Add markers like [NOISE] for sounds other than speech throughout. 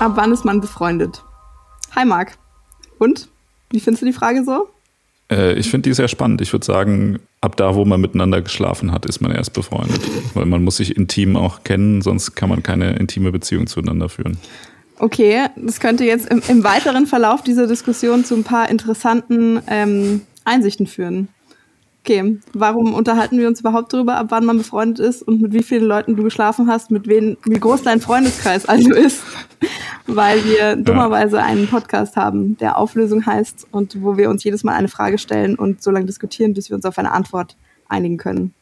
Ab wann ist man befreundet? Hi Marc. Und? Wie findest du die Frage so? Äh, ich finde die sehr spannend. Ich würde sagen, ab da, wo man miteinander geschlafen hat, ist man erst befreundet. Weil man muss sich intim auch kennen, sonst kann man keine intime Beziehung zueinander führen. Okay, das könnte jetzt im, im weiteren Verlauf dieser Diskussion zu ein paar interessanten ähm, Einsichten führen. Okay, warum unterhalten wir uns überhaupt darüber, ab wann man befreundet ist und mit wie vielen Leuten du geschlafen hast, mit wen, wie groß dein Freundeskreis also ist? [LAUGHS] Weil wir dummerweise einen Podcast haben, der Auflösung heißt und wo wir uns jedes Mal eine Frage stellen und so lange diskutieren, bis wir uns auf eine Antwort einigen können.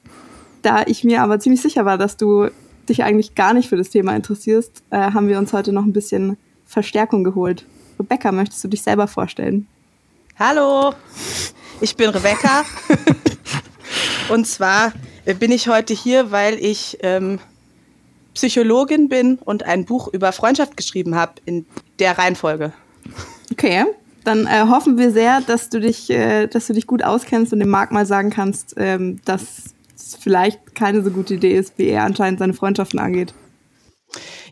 Da ich mir aber ziemlich sicher war, dass du dich eigentlich gar nicht für das Thema interessierst, äh, haben wir uns heute noch ein bisschen Verstärkung geholt. Rebecca, möchtest du dich selber vorstellen? Hallo, ich bin Rebecca. [LAUGHS] und zwar bin ich heute hier, weil ich ähm, Psychologin bin und ein Buch über Freundschaft geschrieben habe in der Reihenfolge. Okay, dann äh, hoffen wir sehr, dass du dich, äh, dass du dich gut auskennst und dem Marc mal sagen kannst, ähm, dass es vielleicht keine so gute Idee ist, wie er anscheinend seine Freundschaften angeht.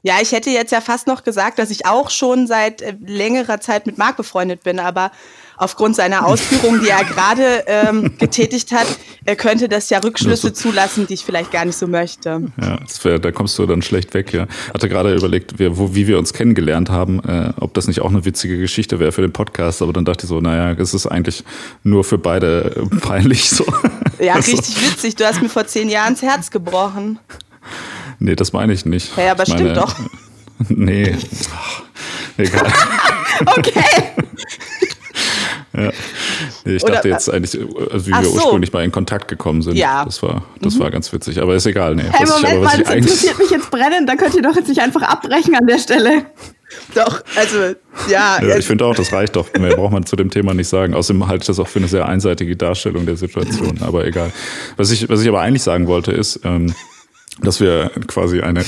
Ja, ich hätte jetzt ja fast noch gesagt, dass ich auch schon seit äh, längerer Zeit mit Marc befreundet bin, aber aufgrund seiner Ausführungen, die er [LAUGHS] gerade ähm, getätigt hat, er könnte das ja Rückschlüsse zulassen, die ich vielleicht gar nicht so möchte. Ja, wär, da kommst du dann schlecht weg, ja. Hatte gerade überlegt, wie, wo, wie wir uns kennengelernt haben, äh, ob das nicht auch eine witzige Geschichte wäre für den Podcast, aber dann dachte ich so, naja, es ist eigentlich nur für beide äh, peinlich so. Ja, [LAUGHS] also. richtig witzig. Du hast mir vor zehn Jahren das Herz gebrochen. Nee, das meine ich nicht. Ja, aber ich stimmt meine, doch. [LAUGHS] Nee. Ach, egal. okay. Ja. Ich Oder- dachte jetzt eigentlich, also wie wir so. ursprünglich mal in Kontakt gekommen sind. Ja. Das war, das war ganz witzig. Aber ist egal, nee. Hey, Was ich- Moment aber mal, das interessiert mich jetzt brennend. Da könnt ihr doch jetzt nicht einfach abbrechen an der Stelle. [LAUGHS] Doch, also, ja. ja, ich finde auch, das reicht doch. Mehr braucht man zu dem Thema nicht sagen. Außerdem halte ich das auch für eine sehr einseitige Darstellung der Situation. Aber egal. Was ich, was ich aber eigentlich sagen wollte, ist, ähm, dass wir quasi eine,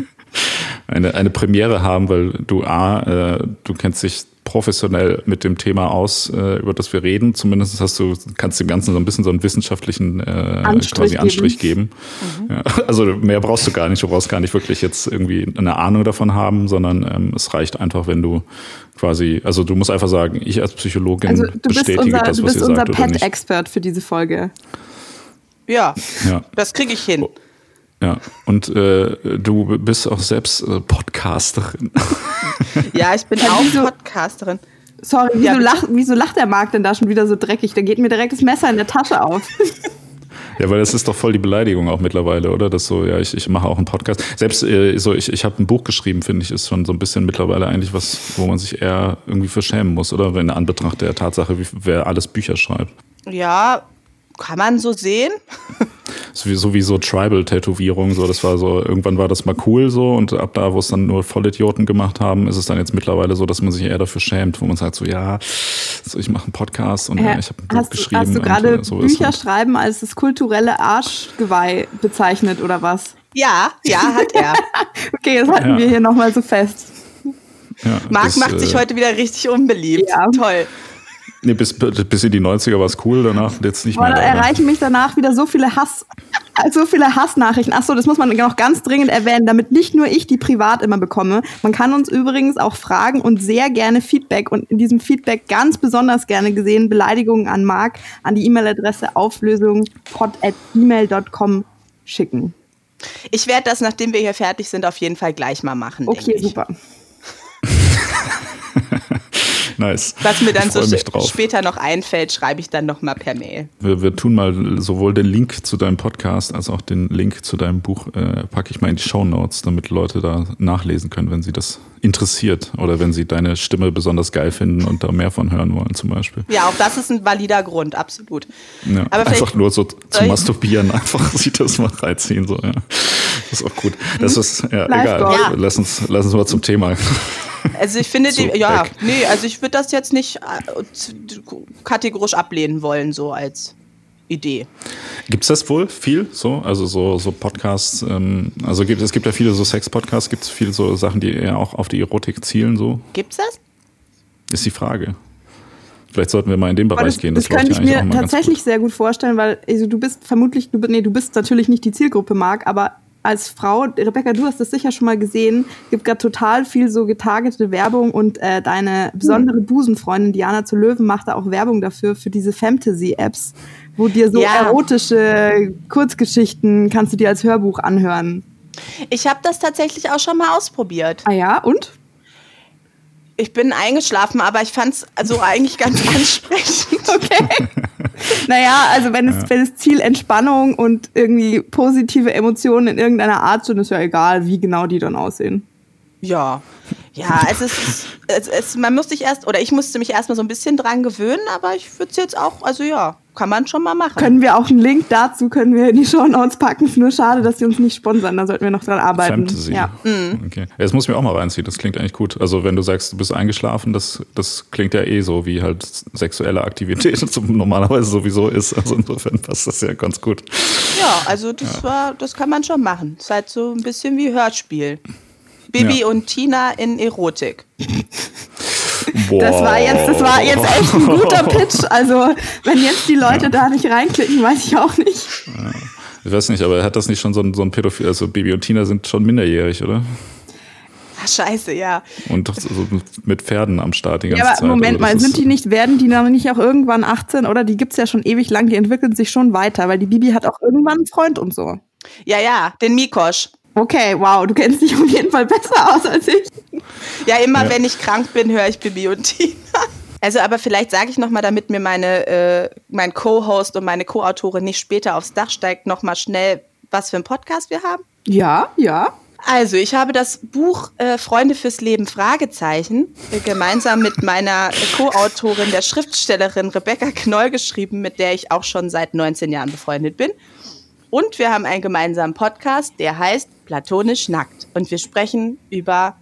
[LAUGHS] eine, eine Premiere haben, weil du A, äh, du kennst dich professionell mit dem Thema aus, äh, über das wir reden. Zumindest hast du, kannst dem Ganzen so ein bisschen so einen wissenschaftlichen äh, Anstrich quasi geben. Anstrich geben. Ja, [LAUGHS] also mehr brauchst du gar nicht. Du brauchst gar nicht wirklich jetzt irgendwie eine Ahnung davon haben, sondern ähm, es reicht einfach, wenn du quasi, also du musst einfach sagen, ich als Psychologin Also du bist bestätige unser, das, du was bist ihr unser sagt oder nicht. Pet-Expert für diese Folge. ja, Ja. das kriege ich hin. Ja, und äh, du bist auch selbst äh, Podcasterin. [LAUGHS] Ja, ich bin Ja, auch wieso- Podcasterin. Sorry, wieso, Ja, lacht, wieso lacht der Marc denn da schon wieder so dreckig? Da geht mir direkt das Messer in der Tasche auf. Ja, weil das ist doch voll die Beleidigung auch mittlerweile, oder? Das so, ja, ich, ich mache auch einen Podcast. Selbst äh, so, ich, ich habe ein Buch geschrieben, finde ich, ist schon so ein bisschen mittlerweile eigentlich was, wo man sich eher irgendwie für schämen muss, oder? Wenn in Anbetracht der Tatsache, wie, wer alles Bücher schreibt. Ja, kann man so sehen. [LAUGHS] So wie, so wie so Tribal-Tätowierung, so, das war so, irgendwann war das mal cool so und ab da, wo es dann nur Vollidioten gemacht haben, ist es dann jetzt mittlerweile so, dass man sich eher dafür schämt, wo man sagt so, ja, so, ich mache einen Podcast und ja, ich habe ein Buch hast, geschrieben. hast du gerade äh, so Bücher halt. schreiben als das kulturelle Arschgeweih bezeichnet oder was? Ja, ja, hat er. [LAUGHS] Okay, das halten Ja. wir hier nochmal so fest. Ja, Marc macht sich äh, heute wieder richtig unbeliebt. Ja. Toll. Nee, bis, bis in die 90er war es cool, danach jetzt nicht Boah, mehr. da erreichen mich danach wieder so viele Hass, [LAUGHS] so viele Hassnachrichten. Ach so, das muss man noch ganz dringend erwähnen, damit nicht nur ich die privat immer bekomme. Man kann uns übrigens auch fragen und sehr gerne Feedback und in diesem Feedback ganz besonders gerne gesehen Beleidigungen an Marc an die E-Mail-Adresse auflösung.pod@gmail.com schicken. Ich werde das, nachdem wir hier fertig sind, auf jeden Fall gleich mal machen. Okay, denke ich. super. [LAUGHS] Nice. Was mir dann so später noch einfällt, schreibe ich dann noch mal per Mail. Wir, wir tun mal sowohl den Link zu deinem Podcast als auch den Link zu deinem Buch, äh, packe ich mal in die Show Notes, damit Leute da nachlesen können, wenn sie das interessiert oder wenn sie deine Stimme besonders geil finden und da mehr von hören wollen zum Beispiel. Ja, auch das ist ein valider Grund, absolut. Ja, Aber einfach nur so zu masturbieren, [LAUGHS] einfach sich das mal reinziehen. So, ja. Das ist auch gut. Das ist, ja, Live egal. Ja. Lass, uns, lass uns mal zum Thema. [LAUGHS] Also ich finde, So, die, ja, weg. nee, also ich würde das jetzt nicht äh, kategorisch ablehnen wollen, so als Idee. Gibt es das wohl viel so? Also so, so Podcasts, ähm, also gibt, es gibt ja viele so Sex-Podcasts, gibt es viele so Sachen, die eher auch auf die Erotik zielen, so? Gibt's das? Ist die Frage. Vielleicht sollten wir mal in den Bereich das, gehen. Das, das könnte ich mir tatsächlich sehr gut vorstellen, weil also du bist vermutlich, du, nee, du bist natürlich nicht die Zielgruppe, Marc, aber als Frau, Rebecca, du hast das sicher schon mal gesehen, gibt gerade total viel so getargetete Werbung und äh, deine besondere Busenfreundin Diana zu Löwen macht da auch Werbung dafür, für diese Fantasy-Apps, wo dir so ja. erotische Kurzgeschichten kannst du dir als Hörbuch anhören. Ich habe das tatsächlich auch schon mal ausprobiert. Ah ja, und? Ich bin eingeschlafen, aber ich fand es also eigentlich ganz [LAUGHS] ansprechend. Okay. [LAUGHS] naja, also wenn es, ja. wenn es Ziel Entspannung und irgendwie positive Emotionen in irgendeiner Art sind, ist ja egal, wie genau die dann aussehen. Ja, ja, es ist, es, es, man muss sich erst, oder ich musste mich erstmal so ein bisschen dran gewöhnen, aber ich würde es jetzt auch, also ja, kann man schon mal machen. Können wir auch einen Link dazu, können wir in die Show Notes packen. Nur schade, dass sie uns nicht sponsern, da sollten wir noch dran arbeiten. Fantasy. Ja. Mhm. Okay. Das muss ich mir auch mal reinziehen, das klingt eigentlich gut. Also wenn du sagst, du bist eingeschlafen, das, das klingt ja eh so, wie halt sexuelle Aktivität [LAUGHS] normalerweise sowieso ist. Also insofern passt das ja ganz gut. Ja, also das ja. war, das kann man schon machen. Das ist halt so ein bisschen wie Hörspiel. Bibi ja. und Tina in Erotik. [LAUGHS] Boah. Das war jetzt, das war jetzt echt ein guter [LAUGHS] Pitch. Also, wenn jetzt die Leute ja. da nicht reinklicken, weiß ich auch nicht. Ich weiß nicht, aber hat das nicht schon so ein, so ein Pädophil, also Bibi und Tina sind schon minderjährig, oder? Ach, scheiße, ja. Und so mit Pferden am Start die ganze ja, aber Zeit. Moment also mal, sind die nicht, werden die dann nicht auch irgendwann 18 oder die gibt es ja schon ewig lang, die entwickeln sich schon weiter, weil die Bibi hat auch irgendwann einen Freund und so. Ja, ja, den Mikosch. Okay, wow, du kennst dich auf jeden Fall besser aus als ich. Ja, immer ja. wenn ich krank bin, höre ich Bibi und Tina. Also, aber vielleicht sage ich nochmal, damit mir meine, äh, mein Co-Host und meine Co-Autorin nicht später aufs Dach steigt, nochmal schnell, was für ein Podcast wir haben. Ja, ja. Also, ich habe das Buch äh, Freunde fürs Leben Fragezeichen äh, gemeinsam mit meiner Co-Autorin, der Schriftstellerin Rebecca Knoll geschrieben, mit der ich auch schon seit 19 Jahren befreundet bin. Und wir haben einen gemeinsamen Podcast, der heißt Platonisch Nackt. Und wir sprechen über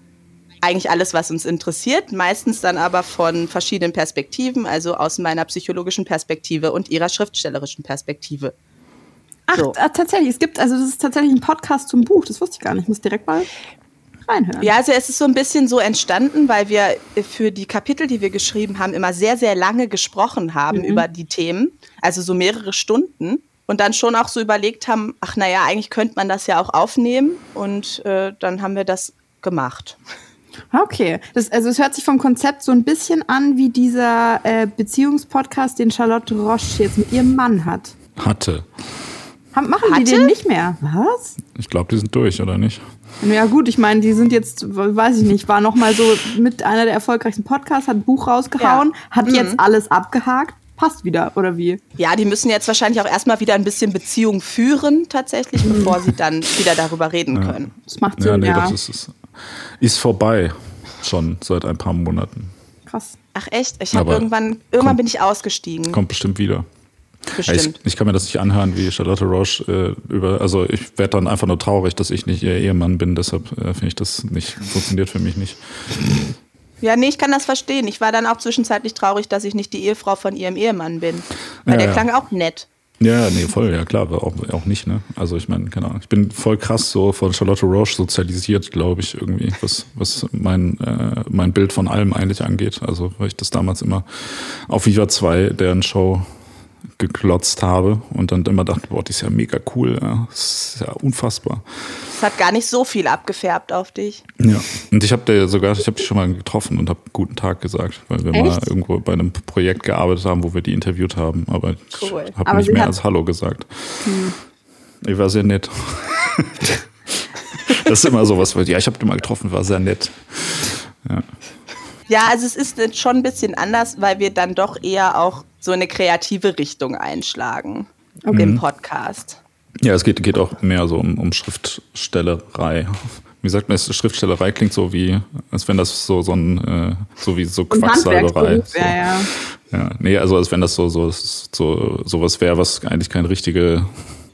eigentlich alles, was uns interessiert, meistens dann aber von verschiedenen Perspektiven, also aus meiner psychologischen Perspektive und ihrer schriftstellerischen Perspektive. Ach, so. Äh, tatsächlich, es gibt, also das ist tatsächlich ein Podcast zum Buch, das wusste ich gar nicht, ich muss direkt mal reinhören. Ja, also es ist so ein bisschen so entstanden, weil wir für die Kapitel, die wir geschrieben haben, immer sehr, sehr lange gesprochen haben mhm. über die Themen, also so mehrere Stunden und dann schon auch so überlegt haben, ach naja, eigentlich könnte man das ja auch aufnehmen und äh, dann haben wir das gemacht. Okay, das, also es hört sich vom Konzept so ein bisschen an wie dieser äh, Beziehungspodcast, den Charlotte Roche jetzt mit ihrem Mann hat. Hatte. Haben, machen Hatte? die den nicht mehr? Was? Ich glaube, die sind durch, oder nicht? Ja gut, ich meine, die sind jetzt, weiß ich nicht, war noch mal so mit einer der erfolgreichsten Podcasts, hat ein Buch rausgehauen, ja. hat mhm. jetzt alles abgehakt passt wieder, oder wie? Ja, die müssen jetzt wahrscheinlich auch erstmal wieder ein bisschen Beziehung führen, tatsächlich, bevor sie dann wieder darüber reden ja. können. Das macht Sinn, ja. Nee, ja. Das ist, ist vorbei, schon seit ein paar Monaten. Krass. Ach echt? Ich habe irgendwann, irgendwann kommt, bin ich ausgestiegen. Kommt bestimmt wieder. Bestimmt. Ich, ich, kann mir das nicht anhören, wie Charlotte Roche äh, über, also ich werde dann einfach nur traurig, dass ich nicht ihr Ehemann bin, deshalb äh, finde ich das nicht, funktioniert für mich nicht. Ja, nee, ich kann das verstehen. Ich war dann auch zwischenzeitlich traurig, dass ich nicht die Ehefrau von ihrem Ehemann bin. Weil ja, der ja. klang auch nett. Ja, nee, voll, ja klar, auch, auch nicht, ne? Also ich meine, keine Ahnung. Ich bin voll krass so von Charlotte Roche sozialisiert, glaube ich, irgendwie, was, was mein, äh, mein Bild von allem eigentlich angeht. Also, weil ich das damals immer auf Viva 2, deren Show geklotzt habe und dann immer dachte, boah, die ist ja mega cool, ja. das ist ja unfassbar. Es hat gar nicht so viel abgefärbt auf dich. Ja, und ich habe dir sogar, ich habe dich schon mal getroffen und habe guten Tag gesagt, weil wir Echt? mal irgendwo bei einem Projekt gearbeitet haben, wo wir die interviewt haben, aber cool. ich habe nicht mehr als Hallo gesagt. Hm. Ich war sehr nett. [LAUGHS] das ist immer sowas, ja, ich habe dich mal getroffen, war sehr nett. Ja. Ja, also es ist schon ein bisschen anders, weil wir dann doch eher auch so eine kreative Richtung einschlagen okay. im Podcast. Ja, es geht, geht auch mehr so um, um Schriftstellerei. Wie sagt man, Schriftstellerei klingt so wie, als wenn das so, so ein, äh, so wie so Quacksalberei. So. Ja, ja. Ja, nee, also als wenn das so, so, so, sowas wäre, was eigentlich keine richtige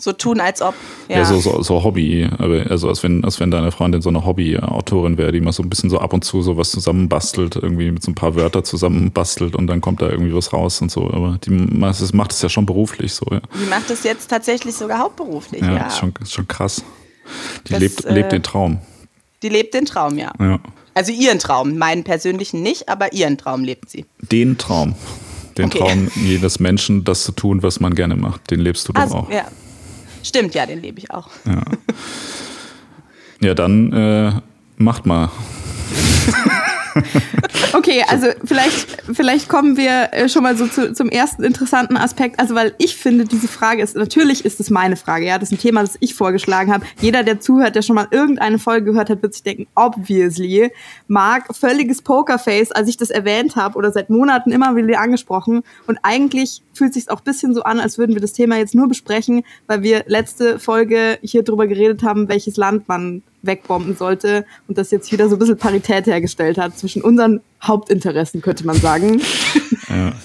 so tun, als ob. Ja, ja so, so, so Hobby. Also als wenn, als wenn deine Freundin so eine Hobby-Autorin wäre, die mal so ein bisschen so ab und zu so was zusammenbastelt, irgendwie mit so ein paar Wörter zusammenbastelt und dann kommt da irgendwie was raus und so. Aber die macht es ja schon beruflich so, ja. Die macht es jetzt tatsächlich sogar hauptberuflich, ja. Ja, Ist, schon, ist schon krass. Die das, lebt, äh, lebt den Traum. Die lebt den Traum, ja. ja. Also ihren Traum, meinen persönlichen nicht, aber ihren Traum lebt sie. Den Traum. Den Okay. Traum [LAUGHS] jedes Menschen, das zu tun, was man gerne macht. Den lebst du doch Also, auch. ja. Stimmt, ja, den lebe ich auch. Ja, ja dann äh, macht mal. [LAUGHS] Okay, also vielleicht, vielleicht kommen wir äh, schon mal so zu, zum ersten interessanten Aspekt. Also, weil ich finde, diese Frage ist, natürlich ist es meine Frage, ja. Das ist ein Thema, das ich vorgeschlagen habe. Jeder, der zuhört, der schon mal irgendeine Folge gehört hat, wird sich denken, obviously. Marc, völliges Pokerface, als ich das erwähnt habe oder seit Monaten immer wieder angesprochen. Und eigentlich fühlt sich auch ein bisschen so an, als würden wir das Thema jetzt nur besprechen, weil wir letzte Folge hier drüber geredet haben, welches Land man wegbomben sollte und das jetzt wieder so ein bisschen Parität hergestellt hat zwischen unseren Hauptinteressen, könnte man sagen. Ja. [LAUGHS]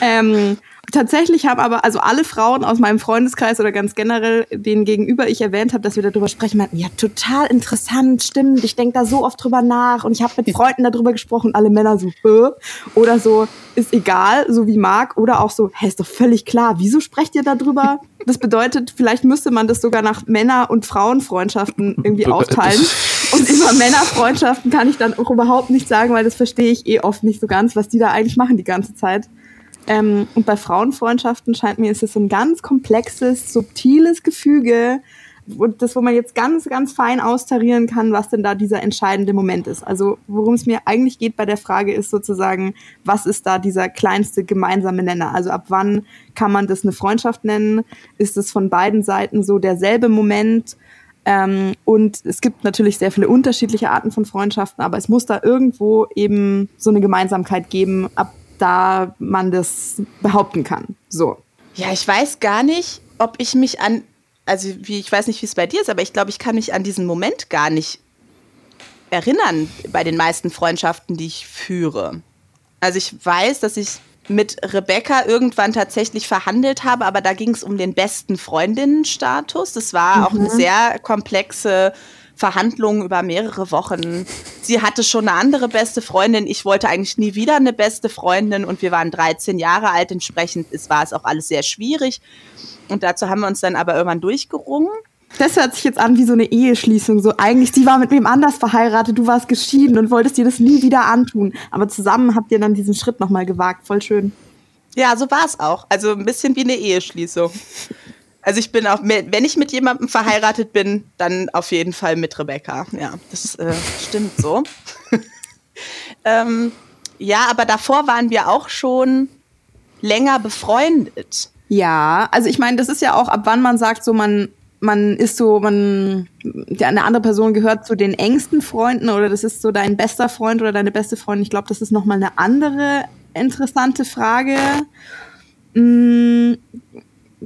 Ähm, tatsächlich haben aber also alle Frauen aus meinem Freundeskreis oder ganz generell, denen gegenüber ich erwähnt habe, dass wir darüber sprechen, meinten, ja, total interessant, stimmt, ich denke da so oft drüber nach und ich habe mit Freunden darüber gesprochen und alle Männer so, äh, oder so, ist egal, so wie Marc, oder auch so, hä, ist doch völlig klar, wieso sprecht ihr darüber? Das bedeutet, vielleicht müsste man das sogar nach Männer- und Frauenfreundschaften irgendwie aufteilen. [LAUGHS] Und über Männerfreundschaften kann ich dann auch überhaupt nicht sagen, weil das verstehe ich eh oft nicht so ganz, was die da eigentlich machen die ganze Zeit. Ähm, und bei Frauenfreundschaften scheint mir, ist es so ein ganz komplexes, subtiles Gefüge, wo, das, wo man jetzt ganz, ganz fein austarieren kann, was denn da dieser entscheidende Moment ist. Also worum es mir eigentlich geht bei der Frage ist sozusagen, was ist da dieser kleinste gemeinsame Nenner? Also ab wann kann man das eine Freundschaft nennen? Ist es von beiden Seiten so derselbe Moment? Ähm, und es gibt natürlich sehr viele unterschiedliche Arten von Freundschaften, aber es muss da irgendwo eben so eine Gemeinsamkeit geben, ab da man das behaupten kann. So. Ja, ich weiß gar nicht, ob ich mich an, also wie, ich weiß nicht, wie es bei dir ist, aber ich glaube, ich kann mich an diesen Moment gar nicht erinnern bei den meisten Freundschaften, die ich führe. Also ich weiß, dass ich mit Rebecca irgendwann tatsächlich verhandelt habe, aber da ging es um den besten Freundinnenstatus. Das war auch eine sehr komplexe Verhandlung über mehrere Wochen. Sie hatte schon eine andere beste Freundin. Ich wollte eigentlich nie wieder eine beste Freundin und wir waren 13 Jahre alt. Entsprechend ist, war es auch alles sehr schwierig. Und dazu haben wir uns dann aber irgendwann durchgerungen. Das hört sich jetzt an wie so eine Eheschließung. So eigentlich, sie war mit wem anders verheiratet, du warst geschieden und wolltest dir das nie wieder antun. Aber zusammen habt ihr dann diesen Schritt nochmal gewagt. Voll schön. Ja, so war es auch. Also ein bisschen wie eine Eheschließung. Also ich bin auch, wenn ich mit jemandem verheiratet bin, dann auf jeden Fall mit Rebecca. Ja, das äh, stimmt so. [LAUGHS] ähm, ja, aber davor waren wir auch schon länger befreundet. Ja, also ich meine, das ist ja auch, ab wann man sagt, so man, man ist so, man, eine andere Person gehört zu den engsten Freunden oder das ist so dein bester Freund oder deine beste Freundin. Ich glaube, das ist nochmal eine andere interessante Frage. Mm,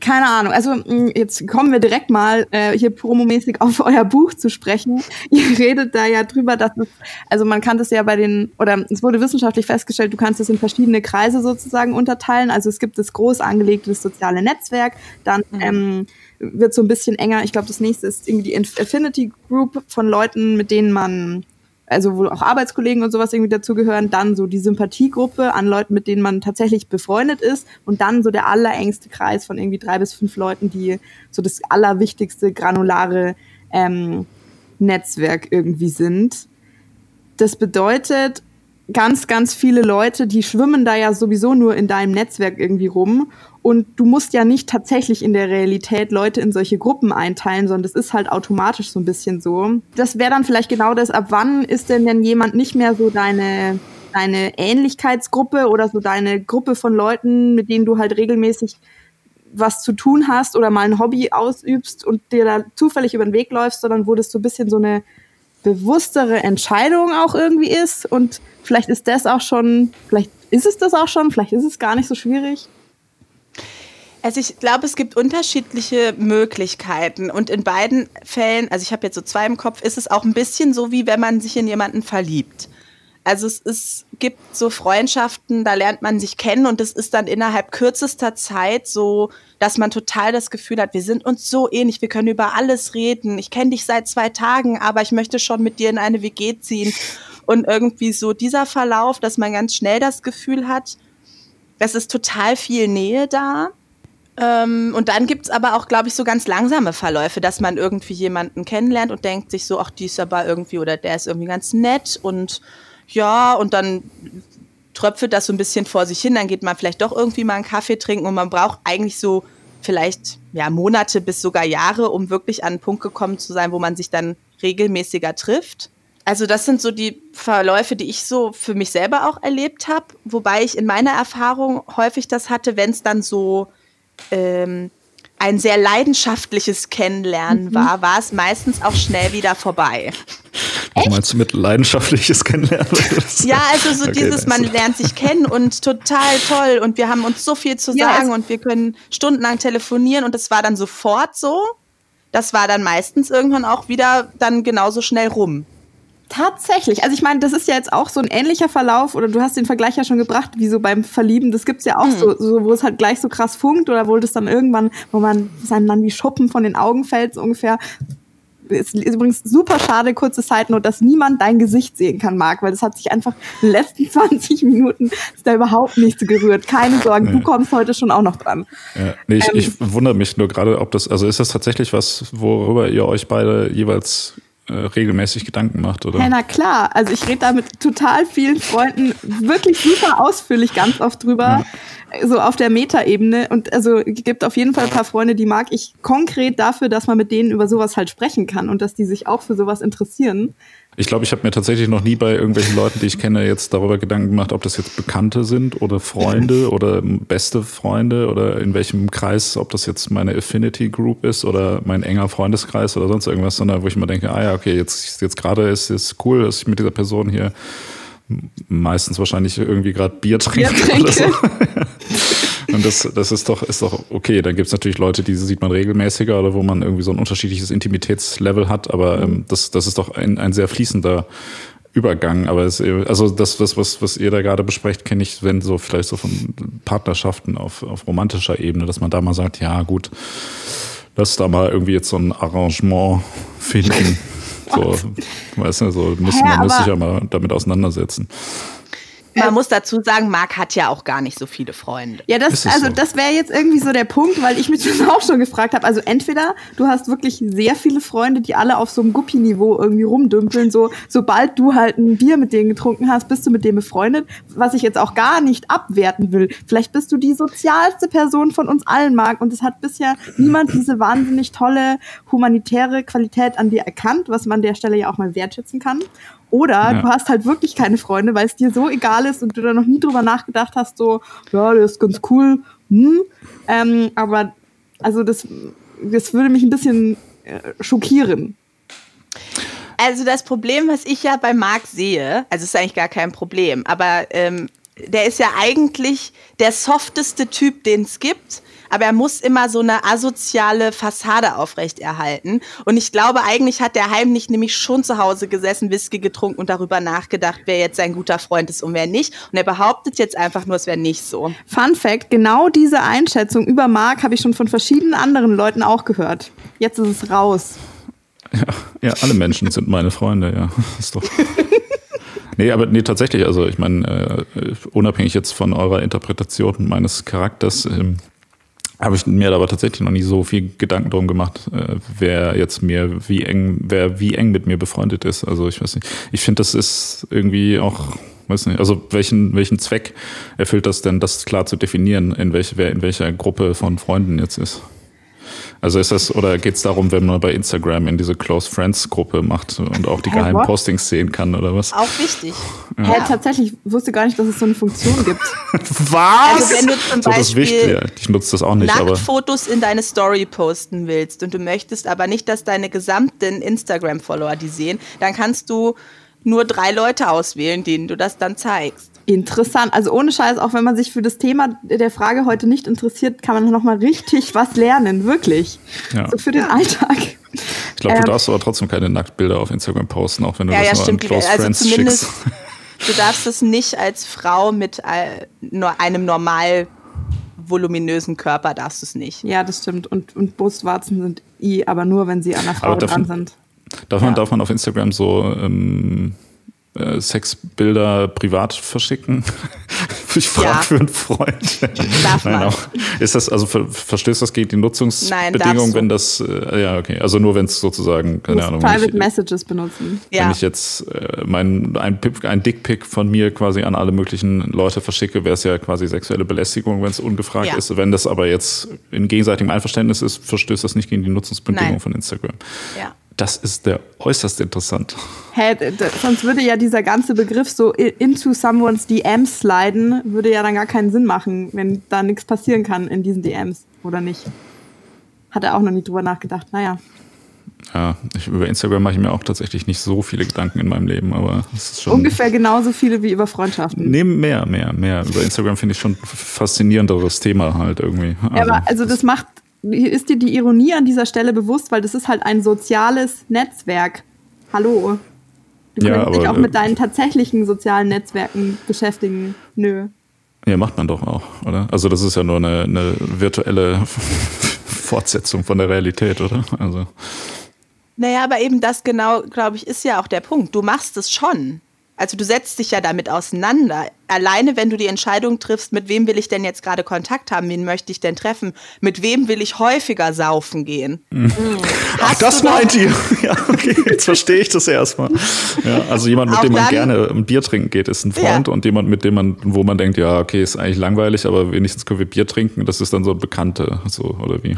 keine Ahnung. Also mh, jetzt kommen wir direkt mal äh, hier promomäßig auf [LAUGHS] euer Buch zu sprechen. [LAUGHS] Ihr redet da ja drüber, dass es, also man kann das ja bei den, oder es wurde wissenschaftlich festgestellt, du kannst es in verschiedene Kreise sozusagen unterteilen. Also es gibt das groß angelegte das soziale Netzwerk, dann ähm, wird so ein bisschen enger. Ich glaube, das nächste ist irgendwie die Affinity Group von Leuten, mit denen man also wo auch Arbeitskollegen und sowas irgendwie dazugehören, dann so die Sympathiegruppe an Leuten, mit denen man tatsächlich befreundet ist und dann so der allerengste Kreis von irgendwie drei bis fünf Leuten, die so das allerwichtigste granulare ähm, Netzwerk irgendwie sind. Das bedeutet, ganz, ganz viele Leute, die schwimmen da ja sowieso nur in deinem Netzwerk irgendwie rum. Und du musst ja nicht tatsächlich in der Realität Leute in solche Gruppen einteilen, sondern das ist halt automatisch so ein bisschen so. Das wäre dann vielleicht genau das, ab wann ist denn denn jemand nicht mehr so deine, deine Ähnlichkeitsgruppe oder so deine Gruppe von Leuten, mit denen du halt regelmäßig was zu tun hast oder mal ein Hobby ausübst und dir da zufällig über den Weg läufst, sondern wo das so ein bisschen so eine bewusstere Entscheidung auch irgendwie ist. Und vielleicht ist das auch schon, vielleicht ist es das auch schon, vielleicht ist es gar nicht so schwierig. Also ich glaube, es gibt unterschiedliche Möglichkeiten und in beiden Fällen, also ich habe jetzt so zwei im Kopf, ist es auch ein bisschen so, wie wenn man sich in jemanden verliebt. Also es ist, gibt so Freundschaften, da lernt man sich kennen und es ist dann innerhalb kürzester Zeit so, dass man total das Gefühl hat, wir sind uns so ähnlich, wir können über alles reden. Ich kenne dich seit zwei Tagen, aber ich möchte schon mit dir in eine WG ziehen. Und irgendwie so dieser Verlauf, dass man ganz schnell das Gefühl hat, es ist total viel Nähe da. Ähm, und dann gibt's aber auch, glaube ich, so ganz langsame Verläufe, dass man irgendwie jemanden kennenlernt und denkt sich so, ach, die ist aber irgendwie oder der ist irgendwie ganz nett und ja, und dann tröpfelt das so ein bisschen vor sich hin, dann geht man vielleicht doch irgendwie mal einen Kaffee trinken und man braucht eigentlich so vielleicht ja, Monate bis sogar Jahre, um wirklich an einen Punkt gekommen zu sein, wo man sich dann regelmäßiger trifft. Also das sind so die Verläufe, die ich so für mich selber auch erlebt habe, wobei ich in meiner Erfahrung häufig das hatte, wenn es dann so ähm, ein sehr leidenschaftliches Kennenlernen mhm. war, war es meistens auch schnell wieder vorbei. Was Echt? meinst du mit leidenschaftliches Kennenlernen? ja, also so okay, dieses, man lernt sich kennen und total toll und wir haben uns so viel zu sagen ja, und wir können stundenlang telefonieren und das war dann sofort so. Das war dann meistens irgendwann auch wieder dann genauso schnell rum. Tatsächlich. Also ich meine, das ist ja jetzt auch so ein ähnlicher Verlauf, oder du hast den Vergleich ja schon gebracht, wie so beim Verlieben. Das gibt's ja auch mhm. so, so, wo es halt gleich so krass funkt oder wo das dann irgendwann, wo man seinem Mann wie Schuppen von den Augen fällt, so ungefähr. Ist, ist übrigens super schade, kurze Zeit nur, dass niemand dein Gesicht sehen kann, Marc, weil das hat sich einfach in den letzten [LAUGHS] 20 Minuten ist da überhaupt nichts gerührt. Keine Sorgen, nee. du kommst heute schon auch noch dran. Ja. Nee, ich, ähm, ich wundere mich nur gerade, ob das, also ist das tatsächlich was, worüber ihr euch beide jeweils äh, regelmäßig Gedanken macht, oder? Ja, na klar. Also ich rede da mit total vielen Freunden wirklich super ausführlich ganz oft drüber. Ja. So auf der Metaebene. Und also gibt auf jeden Fall ein paar Freunde, die mag ich konkret dafür, dass man mit denen über sowas halt sprechen kann und dass die sich auch für sowas interessieren. Ich glaube, ich habe mir tatsächlich noch nie bei irgendwelchen Leuten, die ich kenne, jetzt darüber Gedanken gemacht, ob das jetzt Bekannte sind oder Freunde [LAUGHS] oder beste Freunde oder in welchem Kreis, ob das jetzt meine Affinity Group ist oder mein enger Freundeskreis oder sonst irgendwas, sondern wo ich immer denke, ah ja, okay, jetzt, jetzt gerade ist es cool, dass ich mit dieser Person hier meistens wahrscheinlich irgendwie gerade Bier trinke. Bier trinke. Oder so. [LAUGHS] Und das, das ist doch, ist doch okay. Dann gibt es natürlich Leute, die sieht man regelmäßiger oder wo man irgendwie so ein unterschiedliches Intimitätslevel hat, aber ähm, das, das ist doch ein, ein sehr fließender Übergang. Aber es, also das, das, was, was ihr da gerade besprecht, kenne ich, wenn so vielleicht so von Partnerschaften auf, auf romantischer Ebene, dass man da mal sagt, ja gut, lass da mal irgendwie jetzt so ein Arrangement finden. [LAUGHS] So, weißt du, so müssen, man muss sich ja mal damit auseinandersetzen. Man muss dazu sagen, Marc hat ja auch gar nicht so viele Freunde. Ja, das, also so? das wäre jetzt irgendwie so der Punkt, weil ich mich [LAUGHS] das auch schon gefragt habe. Also entweder du hast wirklich sehr viele Freunde, die alle auf so einem Guppi-Niveau irgendwie rumdümpeln. So, sobald du halt ein Bier mit denen getrunken hast, bist du mit dem befreundet. Was ich jetzt auch gar nicht abwerten will. Vielleicht bist du die sozialste Person von uns allen, Marc. Und es hat bisher niemand diese wahnsinnig tolle humanitäre Qualität an dir erkannt, was man an der Stelle ja auch mal wertschätzen kann. Oder ja. du hast halt wirklich keine Freunde, weil es dir so egal ist und du da noch nie drüber nachgedacht hast, so, ja, das ist ganz cool. Hm. Ähm, aber also das, das würde mich ein bisschen äh, schockieren. Also das Problem, was ich ja bei Marc sehe, also ist eigentlich gar kein Problem, aber ähm, der ist ja eigentlich der softeste Typ, den es gibt aber er muss immer so eine asoziale Fassade aufrechterhalten. Und ich glaube, eigentlich hat der Heimlich nämlich schon zu Hause gesessen, Whisky getrunken und darüber nachgedacht, wer jetzt sein guter Freund ist und wer nicht. Und er behauptet jetzt einfach nur, es wäre nicht so. Fun Fact, genau diese Einschätzung über Mark habe ich schon von verschiedenen anderen Leuten auch gehört. Jetzt ist es raus. Ja, ja alle Menschen sind meine Freunde, ja. [LAUGHS] Ist doch. Nee, aber nee, tatsächlich, also ich meine, äh, unabhängig jetzt von eurer Interpretation meines Charakters, ähm, habe ich mir aber tatsächlich noch nie so viel Gedanken drum gemacht, äh, wer jetzt mir wie eng, wer wie eng mit mir befreundet ist. Also ich weiß nicht. Ich finde, das ist irgendwie auch, weiß nicht, also welchen, welchen Zweck erfüllt das denn, das klar zu definieren, in welche, wer in welcher Gruppe von Freunden jetzt ist? Also ist das, oder geht es darum, wenn man bei Instagram in diese Close Friends Gruppe macht und auch die hey, geheimen what? Postings sehen kann oder was? Auch wichtig. Ja. ja. tatsächlich, ich wusste gar nicht, dass es so eine Funktion gibt. [LAUGHS] was? Also wenn du zum so, Beispiel wichtig, ja. ich nutze das auch nicht. Nacktfotos in deine Story posten willst und du möchtest aber nicht, dass deine gesamten Instagram-Follower die sehen, dann kannst du nur drei Leute auswählen, denen du das dann zeigst. Interessant. Also ohne Scheiß, auch wenn man sich für das Thema der Frage heute nicht interessiert, kann man noch mal richtig [LAUGHS] was lernen, wirklich. Ja. So für den Alltag. Ich glaube, du ähm, darfst aber trotzdem keine Nacktbilder auf Instagram posten, auch wenn du ja, das ja, nur stimmt. an Close also Friends schickst. [LAUGHS] Du darfst es nicht als Frau mit nur einem normal voluminösen Körper darfst du es nicht. Ja, das stimmt. Und, und Brustwarzen sind i, aber nur, wenn sie an einer Frau dran sind. Darf man, ja. darf man auf Instagram so ähm, äh, Sexbilder privat verschicken? [LAUGHS] ich frage ja. für einen Freund. Darf Nein, man. Ist das, also ver verstößt das gegen die Nutzungsbedingungen, wenn das, äh, ja, okay, also nur wenn es sozusagen, keine Ahnung. Private ich, Messages benutzen. Wenn ja. ich jetzt äh, mein, ein, ein Dickpick von mir quasi an alle möglichen Leute verschicke, wäre es ja quasi sexuelle Belästigung, wenn es ungefragt ja. ist. Wenn das aber jetzt in gegenseitigem Einverständnis ist, verstößt das nicht gegen die Nutzungsbedingungen Nein. von Instagram. Ja. Das ist der äußerst interessant. Hä, sonst würde ja dieser ganze Begriff so into someone's DMs sliden, würde ja dann gar keinen Sinn machen, wenn da nichts passieren kann in diesen DMs, oder nicht? Hat er auch noch nie drüber nachgedacht. Naja. Ja, ich, über Instagram mache ich mir auch tatsächlich nicht so viele Gedanken in meinem Leben, aber es ist schon. Ungefähr genauso viele wie über Freundschaften. Nee, mehr, mehr, mehr. Über Instagram finde ich schon ein faszinierenderes Thema halt irgendwie. Also, ja, aber also das macht ist dir die Ironie an dieser Stelle bewusst, weil das ist halt ein soziales Netzwerk. Hallo. Du ja, könntest dich auch mit deinen tatsächlichen sozialen Netzwerken beschäftigen. Nö. Ja, macht man doch auch, oder? Also das ist ja nur eine, eine virtuelle [LAUGHS] Fortsetzung von der Realität, oder? Also. Naja, aber eben das genau, glaube ich, ist ja auch der Punkt. Du machst es schon. Also du setzt dich ja damit auseinander. Alleine, wenn du die Entscheidung triffst, mit wem will ich denn jetzt gerade Kontakt haben, wen möchte ich denn treffen, mit wem will ich häufiger saufen gehen. Mhm. Ach, das meint ihr. [LAUGHS] Ja, okay, jetzt verstehe ich das erstmal. Ja, also jemand, mit dem man gerne ein Bier trinken geht, ist ein Freund ja. und jemand, mit dem man, wo man denkt, ja, okay, ist eigentlich langweilig, aber wenigstens können wir Bier trinken, das ist dann so ein Bekannte, so, oder wie?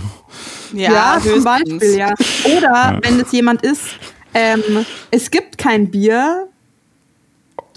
Ja, ja zum Beispiel, ja. Oder ja. wenn es jemand ist, ähm, es gibt kein Bier,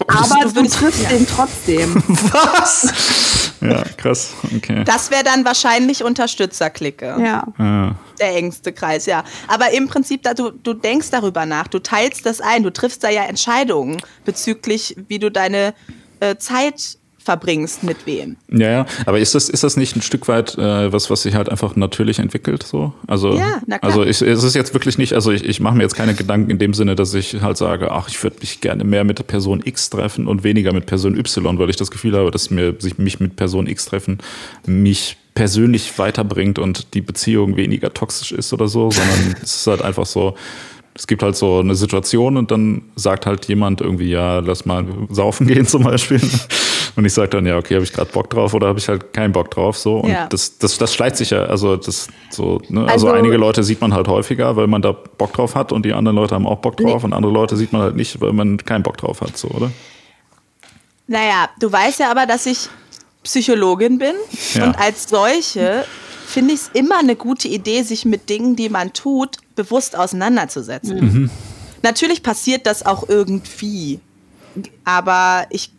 aber du, triffst ja. den trotzdem. [LAUGHS] Was? Ja, krass. Okay. Das wäre dann wahrscheinlich Unterstützerklicke. Ja. ja. Der engste Kreis, ja. Aber im Prinzip, da, du, du denkst darüber nach, du teilst das ein, du triffst da ja Entscheidungen bezüglich, wie du deine äh, Zeit verbringst, mit wem. Ja, ja. Aber ist das, ist das nicht ein Stück weit äh, was, was sich halt einfach natürlich entwickelt? So? Also, ja, na klar. Also ich, es ist jetzt wirklich nicht, also ich, ich mache mir jetzt keine Gedanken in dem Sinne, dass ich halt sage, ach, ich würde mich gerne mehr mit Person X treffen und weniger mit Person Y, weil ich das Gefühl habe, dass mir sich mich mit Person X treffen mich persönlich weiterbringt und die Beziehung weniger toxisch ist oder so, sondern [LAUGHS] es ist halt einfach so, es gibt halt so eine Situation und dann sagt halt jemand irgendwie, ja, lass mal saufen gehen zum Beispiel. Und ich sage dann, ja, okay, habe ich gerade Bock drauf oder habe ich halt keinen Bock drauf. So. Und ja. das, das, das schleicht sich ja, also das so, ne? also, also, einige Leute sieht man halt häufiger, weil man da Bock drauf hat und die anderen Leute haben auch Bock drauf nee. und andere Leute sieht man halt nicht, weil man keinen Bock drauf hat, so, oder? Naja, du weißt ja aber, dass ich Psychologin bin ja. und als solche finde ich es immer eine gute Idee, sich mit Dingen, die man tut, bewusst auseinanderzusetzen. Mhm. Natürlich passiert das auch irgendwie, aber ich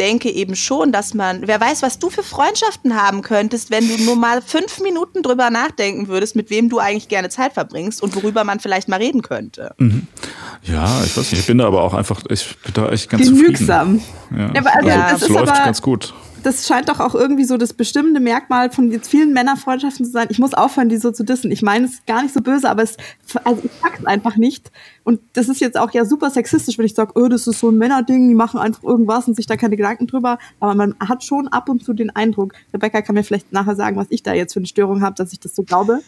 denke eben schon, dass man, wer weiß, was du für Freundschaften haben könntest, wenn du nur mal fünf Minuten drüber nachdenken würdest, mit wem du eigentlich gerne Zeit verbringst und worüber man vielleicht mal reden könnte. Mhm. Ja, ich weiß nicht, ich bin da aber auch einfach, ich bin da echt ganz Genügsam. zufrieden. Ja, ja aber also, ja, es läuft ganz gut das scheint doch auch irgendwie so das bestimmende Merkmal von jetzt vielen Männerfreundschaften zu sein. Ich muss aufhören, die so zu dissen. Ich meine es gar nicht so böse, aber es, also ich sag's einfach nicht. Und das ist jetzt auch ja super sexistisch, wenn ich sage, oh, das ist so ein Männerding, die machen einfach irgendwas und sich da keine Gedanken drüber. Aber man hat schon ab und zu den Eindruck, Rebecca kann mir vielleicht nachher sagen, was ich da jetzt für eine Störung habe, dass ich das so glaube.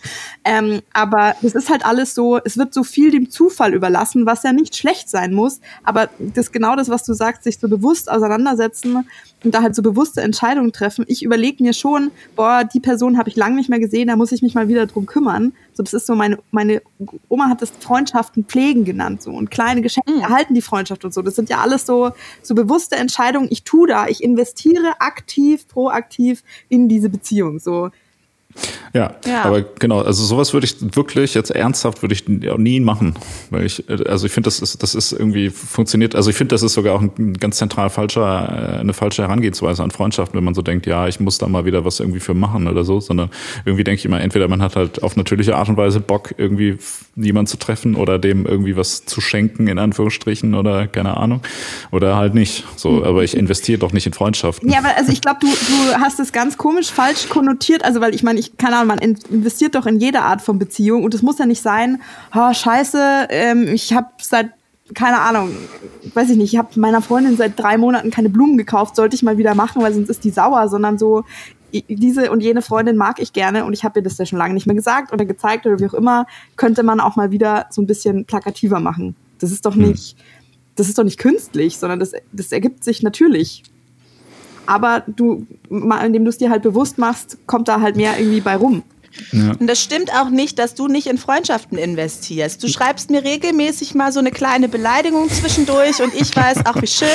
Ähm, aber das ist halt alles so, es wird so viel dem Zufall überlassen, was ja nicht schlecht sein muss. Aber das ist genau das, was du sagst, sich so bewusst auseinandersetzen und da halt so bewusste Entscheidungen treffen. Ich überlege mir schon, boah, die Person habe ich lange nicht mehr gesehen, da muss ich mich mal wieder drum kümmern. So, das ist so meine, meine Oma hat das Freundschaften pflegen genannt, so. Und kleine Geschenke mhm. erhalten die Freundschaft und so. Das sind ja alles so, so bewusste Entscheidungen. Ich tue da, ich investiere aktiv, proaktiv in diese Beziehung, so. Ja, ja, aber genau, also sowas würde ich wirklich jetzt ernsthaft würde ich nie machen, weil ich also ich finde das ist das ist irgendwie funktioniert, also ich finde das ist sogar auch ein ganz zentral falscher eine falsche Herangehensweise an Freundschaften, wenn man so denkt, ja, ich muss da mal wieder was irgendwie für machen oder so, sondern irgendwie denke ich immer entweder man hat halt auf natürliche Art und Weise Bock irgendwie jemanden zu treffen oder dem irgendwie was zu schenken in Anführungsstrichen oder keine Ahnung oder halt nicht. So, mhm. aber ich investiere doch nicht in Freundschaften. Ja, aber also ich glaube, du du hast es ganz komisch falsch konnotiert, also weil ich meine ich, keine Ahnung, man investiert doch in jede Art von Beziehung und es muss ja nicht sein, oh, scheiße, ähm, ich habe seit keine Ahnung, weiß ich nicht, ich habe meiner Freundin seit drei Monaten keine Blumen gekauft, sollte ich mal wieder machen, weil sonst ist die sauer, sondern so, diese und jene Freundin mag ich gerne und ich habe ihr das ja schon lange nicht mehr gesagt oder gezeigt oder wie auch immer, könnte man auch mal wieder so ein bisschen plakativer machen. Das ist doch hm. nicht, das ist doch nicht künstlich, sondern das, das ergibt sich natürlich. Aber du, indem du es dir halt bewusst machst, kommt da halt mehr irgendwie bei rum. Ja. Und das stimmt auch nicht, dass du nicht in Freundschaften investierst. Du schreibst mir regelmäßig mal so eine kleine Beleidigung zwischendurch und ich weiß, ach wie schön,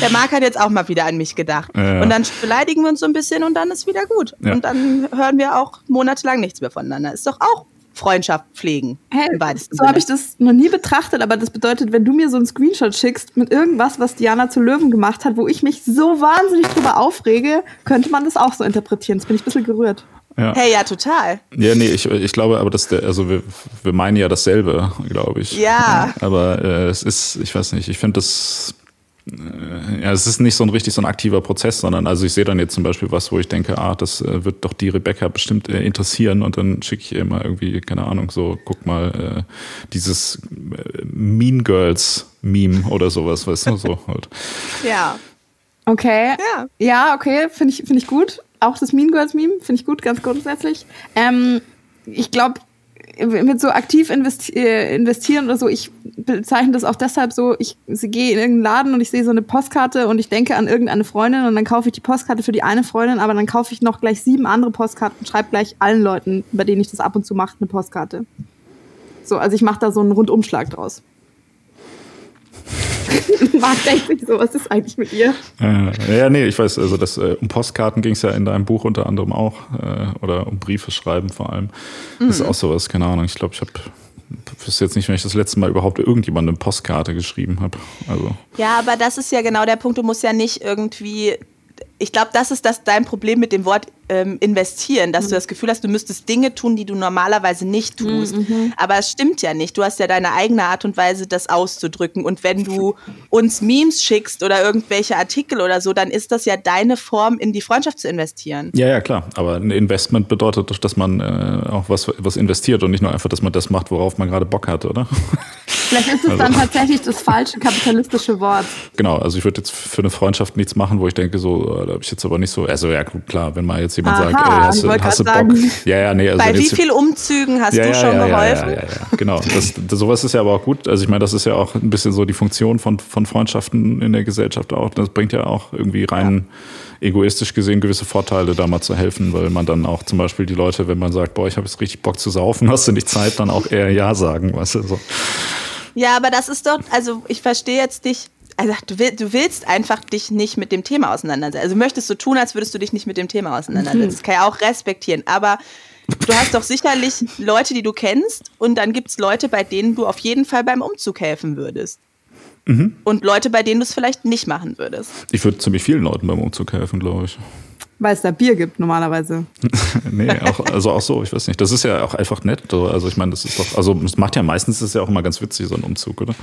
der Marc hat jetzt auch mal wieder an mich gedacht. Ja. Und dann beleidigen wir uns so ein bisschen und dann ist wieder gut. Ja. Und dann hören wir auch monatelang nichts mehr voneinander. Ist doch auch Freundschaft pflegen. Hey, so habe ich das noch nie betrachtet, aber das bedeutet, wenn du mir so einen Screenshot schickst mit irgendwas, was Diana zu Löwen gemacht hat, wo ich mich so wahnsinnig drüber aufrege, könnte man das auch so interpretieren. Jetzt bin ich ein bisschen gerührt. Ja. Hey, ja, total. Ja, nee, ich, ich glaube aber, dass der, also wir, wir meinen ja dasselbe, glaube ich. Ja. Aber äh, es ist, ich weiß nicht, ich finde das, ja, es ist nicht so ein richtig so ein aktiver Prozess, sondern also ich sehe dann jetzt zum Beispiel was, wo ich denke, ah, das äh, wird doch die Rebecca bestimmt äh, interessieren und dann schicke ich ihr immer irgendwie, keine Ahnung, so, guck mal, äh, dieses äh, Mean Girls Meme oder sowas, weißt du, so halt. Ja. Okay. Ja, ja okay, finde ich, find ich gut auch das Mean Girls Meme, finde ich gut, ganz grundsätzlich. Ähm, ich glaube, mit so aktiv investi äh, investieren oder so, ich bezeichne das auch deshalb so, ich gehe in irgendeinen Laden und ich sehe so eine Postkarte und ich denke an irgendeine Freundin und dann kaufe ich die Postkarte für die eine Freundin, aber dann kaufe ich noch gleich sieben andere Postkarten und schreibe gleich allen Leuten, bei denen ich das ab und zu mache, eine Postkarte. So, also ich mache da so einen Rundumschlag draus. [LAUGHS] Marc denkt sich so, was ist eigentlich mit ihr? Äh, ja, nee, ich weiß, also das, äh, um Postkarten ging es ja in deinem Buch unter anderem auch, äh, oder um Briefe schreiben vor allem. Das ist mhm. auch sowas, keine Ahnung. Ich glaube, ich habe wüsste jetzt nicht, wenn ich das letzte Mal überhaupt irgendjemandem eine Postkarte geschrieben habe. Also. Ja, aber das ist ja genau der Punkt. Du musst ja nicht irgendwie ich glaube, das ist das dein Problem mit dem Wort ähm, investieren, dass mhm. du das Gefühl hast, du müsstest Dinge tun, die du normalerweise nicht tust. Mhm, mhm. Aber es stimmt ja nicht. Du hast ja deine eigene Art und Weise, das auszudrücken. Und wenn du uns Memes schickst oder irgendwelche Artikel oder so, dann ist das ja deine Form, in die Freundschaft zu investieren. Ja, ja, klar. Aber ein Investment bedeutet doch, dass man äh, auch was, was investiert und nicht nur einfach, dass man das macht, worauf man gerade Bock hat, oder? [LAUGHS] Vielleicht ist es also. dann tatsächlich das falsche kapitalistische Wort. Genau, also ich würde jetzt für eine Freundschaft nichts machen, wo ich denke, so, da habe ich jetzt aber nicht so, also ja, klar, wenn mal jetzt jemand Aha, sagt, ey, hast, du, hast du Bock? Sagen, ja, ja, nee. Also Bei wie vielen Umzügen hast ja, du schon ja, geholfen? Ja, ja, ja, genau. Das, das, sowas ist ja aber auch gut. Also ich meine, das ist ja auch ein bisschen so die Funktion von, von Freundschaften in der Gesellschaft auch. Das bringt ja auch irgendwie rein egoistisch gesehen gewisse Vorteile, da mal zu helfen, weil man dann auch zum Beispiel die Leute, wenn man sagt, boah, ich habe jetzt richtig Bock zu saufen, [LAUGHS] hast du nicht Zeit, dann auch eher Ja sagen, weißt du, so. Ja, aber das ist doch, also ich verstehe jetzt dich. Also du, will, du willst einfach dich nicht mit dem Thema auseinandersetzen. Also möchtest du tun, als würdest du dich nicht mit dem Thema auseinandersetzen. Mhm. Das kann ja auch respektieren. Aber du hast doch sicherlich Leute, die du kennst und dann gibt es Leute, bei denen du auf jeden Fall beim Umzug helfen würdest. Mhm. Und Leute, bei denen du es vielleicht nicht machen würdest. Ich würde ziemlich vielen Leuten beim Umzug helfen, glaube ich. Weil es da Bier gibt normalerweise. [LAUGHS] nee, auch, also auch so, ich weiß nicht. Das ist ja auch einfach nett. Also ich meine, das ist doch, also es macht ja meistens ist ja auch immer ganz witzig, so ein Umzug, oder?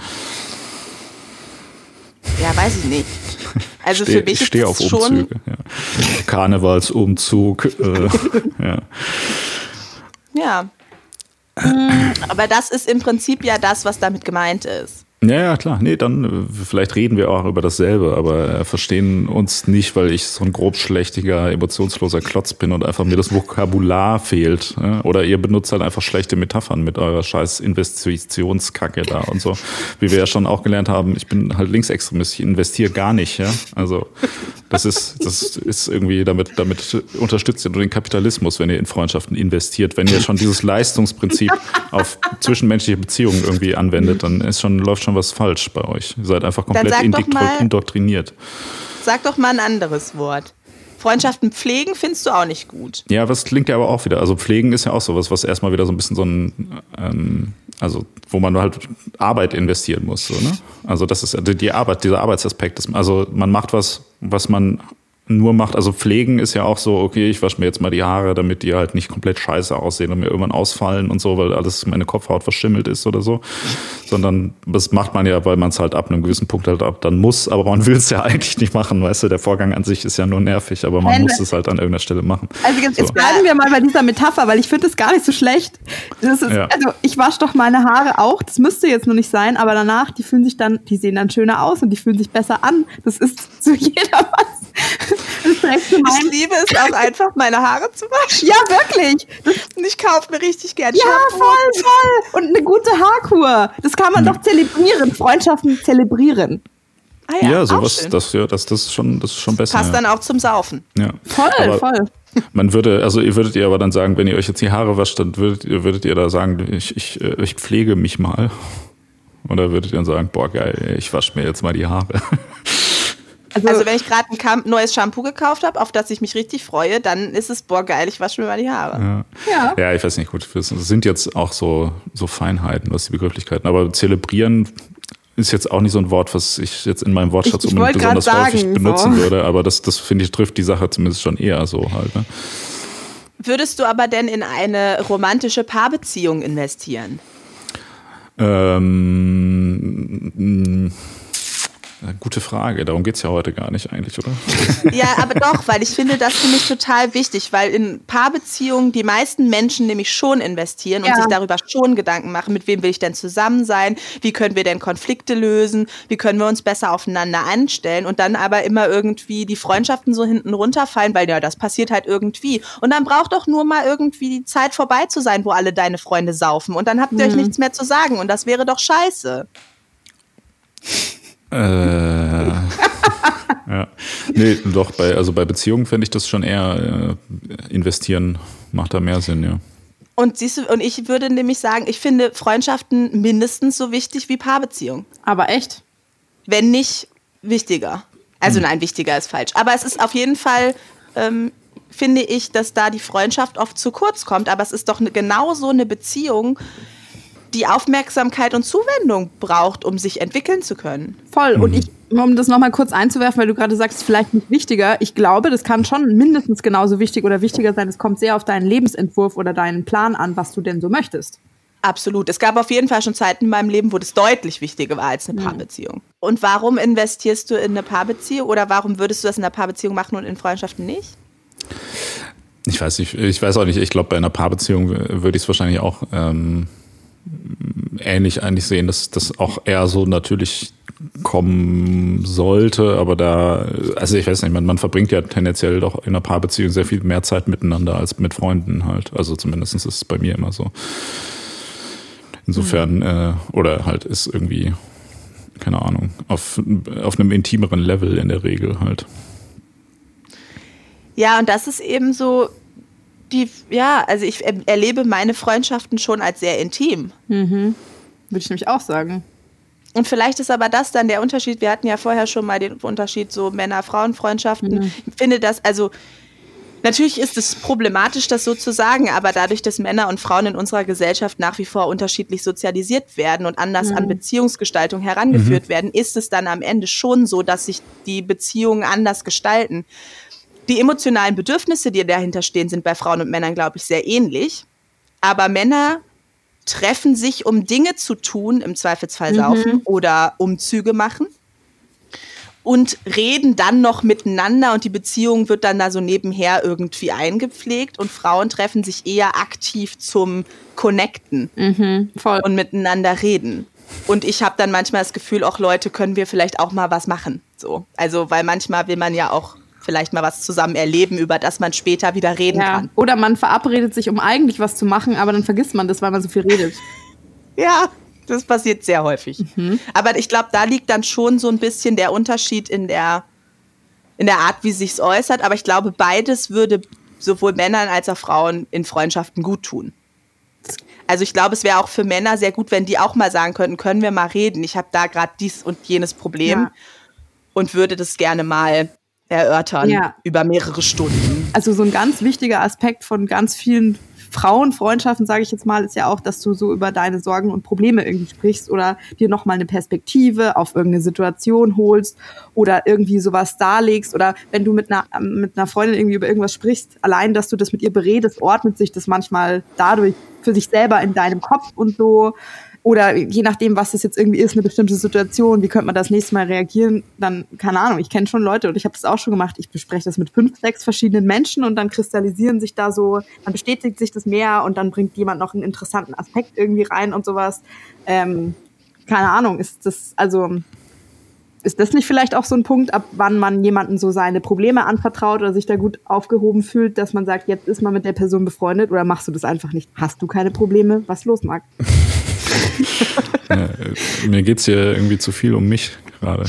Ja, weiß ich nicht. Also steh, für mich ich stehe auf Umzüge. Ja. Karnevalsumzug. äh, ja. Ja. Aber das ist im Prinzip ja das, was damit gemeint ist. Ja, ja, klar. Nee, dann äh, vielleicht reden wir auch über dasselbe, aber äh, verstehen uns nicht, weil ich so ein grob schlechtiger, emotionsloser Klotz bin und einfach mir das Vokabular fehlt. Oder ihr benutzt halt einfach schlechte Metaphern mit eurer scheiß Investitionskacke da und so. Wie wir ja schon auch gelernt haben, ich bin halt Linksextremist, ich investiere gar nicht, ja. Also das ist, das ist irgendwie, damit, damit unterstützt ihr nur den Kapitalismus, wenn ihr in Freundschaften investiert. Wenn ihr schon dieses Leistungsprinzip auf zwischenmenschliche Beziehungen irgendwie anwendet, dann ist schon, läuft schon was falsch bei euch. Ihr seid einfach komplett mal, indoktriniert. Sag doch mal ein anderes Wort. Freundschaften pflegen findest du auch nicht gut. Ja, was klingt ja aber auch wieder. Also pflegen ist ja auch sowas, was erstmal wieder so ein bisschen so ein, ähm, also wo man halt Arbeit investieren muss. So, ne? Also das ist die Arbeit, dieser Arbeitsaspekt. Also man macht was, was man nur macht. Also pflegen ist ja auch so, okay, ich wasche mir jetzt mal die Haare, damit die halt nicht komplett scheiße aussehen und mir irgendwann ausfallen und so, weil alles meine Kopfhaut verschimmelt ist oder so. Sondern das macht man ja, weil man es halt ab einem gewissen Punkt halt ab dann muss, aber man [LAUGHS] will es ja eigentlich nicht machen, weißt du, der Vorgang an sich ist ja nur nervig, aber man Nein, muss es halt an irgendeiner Stelle machen. Also jetzt, so. jetzt bleiben wir mal bei dieser Metapher, weil ich finde es gar nicht so schlecht. Ist, ja. Also ich wasche doch meine Haare auch, das müsste jetzt noch nicht sein, aber danach, die fühlen sich dann, die sehen dann schöner aus und die fühlen sich besser an. Das ist zu [LAUGHS] jeder was. Ich liebe es auch einfach, meine Haare zu waschen. Ja, wirklich. und ich kaufe mir richtig gerne Ja, Shampoo. voll, voll. Und eine gute Haarkur. Das kann man doch zelebrieren. Freundschaften zelebrieren. Ah Ja, ja, sowas, das, ja, das, das ist schon, das ist schon besser. Passt ja. dann auch zum Saufen. Ja. Voll, Aber voll. Man würde, also ihr würdet ihr aber dann sagen, wenn ihr euch jetzt die Haare wascht, dann würdet ihr, würdet ihr da sagen, ich, ich, äh, ich pflege mich mal. Oder würdet ihr dann sagen, boah geil, ich wasche mir jetzt mal die Haare. Also, Also wenn ich gerade ein Kam neues Shampoo gekauft habe, auf das ich mich richtig freue, dann ist es, boah geil, ich wasche mir mal die Haare. Ja. ja. Ja, ich weiß nicht, gut, das sind jetzt auch so, so Feinheiten, was die Begrifflichkeiten, aber zelebrieren ist jetzt auch nicht so ein Wort, was ich jetzt in meinem Wortschatz Ich- ich besonders häufig sagen, benutzen so. würde, aber das, das finde ich, trifft die Sache zumindest schon eher so halt. Ne? Würdest du aber denn in eine romantische Paarbeziehung investieren? Ähm, äh, gute Frage, darum geht's ja heute gar nicht eigentlich, oder? [LAUGHS] Ja, aber doch, weil ich finde das nämlich total wichtig, weil in Paarbeziehungen die meisten Menschen nämlich schon investieren und Ja. sich darüber schon Gedanken machen, mit wem will ich denn zusammen sein, wie können wir denn Konflikte lösen, wie können wir uns besser aufeinander anstellen und dann aber immer irgendwie die Freundschaften so hinten runterfallen, weil ja, das passiert halt irgendwie. Und dann braucht doch nur mal irgendwie die Zeit vorbei zu sein, wo alle deine Freunde saufen und dann habt ihr euch nichts mehr zu sagen und das wäre doch scheiße. Äh, [LAUGHS] ja. Nee, doch, bei, also bei Beziehungen fände ich das schon eher äh, investieren, macht da mehr Sinn, ja. Und siehst du, und ich würde nämlich sagen, ich finde Freundschaften mindestens so wichtig wie Paarbeziehungen. Aber echt. wenn nicht wichtiger. Also nein, wichtiger ist falsch. Aber es ist auf jeden Fall, ähm, finde ich, dass da die Freundschaft oft zu kurz kommt. Aber es ist doch ne, genauso eine Beziehung, die Aufmerksamkeit und Zuwendung braucht, um sich entwickeln zu können. Voll. Und Mhm. ich, um das nochmal kurz einzuwerfen, weil du gerade sagst, vielleicht nicht wichtiger. Ich glaube, das kann schon mindestens genauso wichtig oder wichtiger sein. Es kommt sehr auf deinen Lebensentwurf oder deinen Plan an, was du denn so möchtest. Absolut. Es gab auf jeden Fall schon Zeiten in meinem Leben, wo das deutlich wichtiger war als eine Paarbeziehung. Und warum investierst du in eine Paarbeziehung oder warum würdest du das in einer Paarbeziehung machen und in Freundschaften nicht? Ich weiß nicht, ich weiß auch nicht, ich glaube, bei einer Paarbeziehung würde ich es wahrscheinlich auch ähm, ähnlich eigentlich sehen, dass das auch eher so natürlich kommen sollte, aber da, also ich weiß nicht, man, man verbringt ja tendenziell doch in einer Paarbeziehung sehr viel mehr Zeit miteinander als mit Freunden halt. Also zumindest ist es bei mir immer so. Insofern, äh, oder halt ist irgendwie, keine Ahnung, auf, auf einem intimeren Level in der Regel halt. Ja, und das ist eben so die, ja, also ich er- erlebe meine Freundschaften schon als sehr intim. Würde ich nämlich auch sagen. Und vielleicht ist aber das dann der Unterschied. Wir hatten ja vorher schon mal den Unterschied so Männer-Frauen-Freundschaften. Ich finde das, also natürlich ist es problematisch, das so zu sagen, aber dadurch, dass Männer und Frauen in unserer Gesellschaft nach wie vor unterschiedlich sozialisiert werden und anders an Beziehungsgestaltung herangeführt werden, ist es dann am Ende schon so, dass sich die Beziehungen anders gestalten. Die emotionalen Bedürfnisse, die dahinter stehen, sind bei Frauen und Männern, glaube ich, sehr ähnlich. Aber Männer treffen sich, um Dinge zu tun, im Zweifelsfall saufen oder Umzüge machen und reden dann noch miteinander und die Beziehung wird dann da so nebenher irgendwie eingepflegt und Frauen treffen sich eher aktiv zum Connecten Voll. und miteinander reden. Und ich habe dann manchmal das Gefühl, auch Leute, können wir vielleicht auch mal was machen. So. Also, weil manchmal will man ja auch vielleicht mal was zusammen erleben, über das man später wieder reden ja. kann. Oder man verabredet sich, um eigentlich was zu machen, aber dann vergisst man das, weil man so viel redet. [LAUGHS] Ja, das passiert sehr häufig. Aber ich glaube, da liegt dann schon so ein bisschen der Unterschied in der, in der Art, wie sich's äußert. Aber ich glaube, beides würde sowohl Männern als auch Frauen in Freundschaften gut tun. Also ich glaube, es wäre auch für Männer sehr gut, wenn die auch mal sagen könnten, können wir mal reden. Ich habe da gerade dies und jenes Problem Ja. und würde das gerne mal erörtern Ja. über mehrere Stunden. Also so ein ganz wichtiger Aspekt von ganz vielen Frauenfreundschaften, sage ich jetzt mal, ist ja auch, dass du so über deine Sorgen und Probleme irgendwie sprichst oder dir nochmal eine Perspektive auf irgendeine Situation holst oder irgendwie sowas darlegst oder wenn du mit einer, mit einer Freundin irgendwie über irgendwas sprichst, allein, dass du das mit ihr beredest, ordnet sich das manchmal dadurch für sich selber in deinem Kopf und so. Oder je nachdem, was das jetzt irgendwie ist, eine bestimmte Situation, wie könnte man das nächste Mal reagieren, dann, keine Ahnung, ich kenne schon Leute und ich habe das auch schon gemacht. Ich bespreche das mit fünf, sechs verschiedenen Menschen und dann kristallisieren sich da so, dann bestätigt sich das mehr und dann bringt jemand noch einen interessanten Aspekt irgendwie rein und sowas. Ähm, keine Ahnung, ist das, also, ist das nicht vielleicht auch so ein Punkt, ab wann man jemanden so seine Probleme anvertraut oder sich da gut aufgehoben fühlt, dass man sagt, jetzt ist man mit der Person befreundet oder machst du das einfach nicht? Hast du keine Probleme? Was los, Marc? [LAUGHS] ja, mir geht es hier irgendwie zu viel um mich gerade.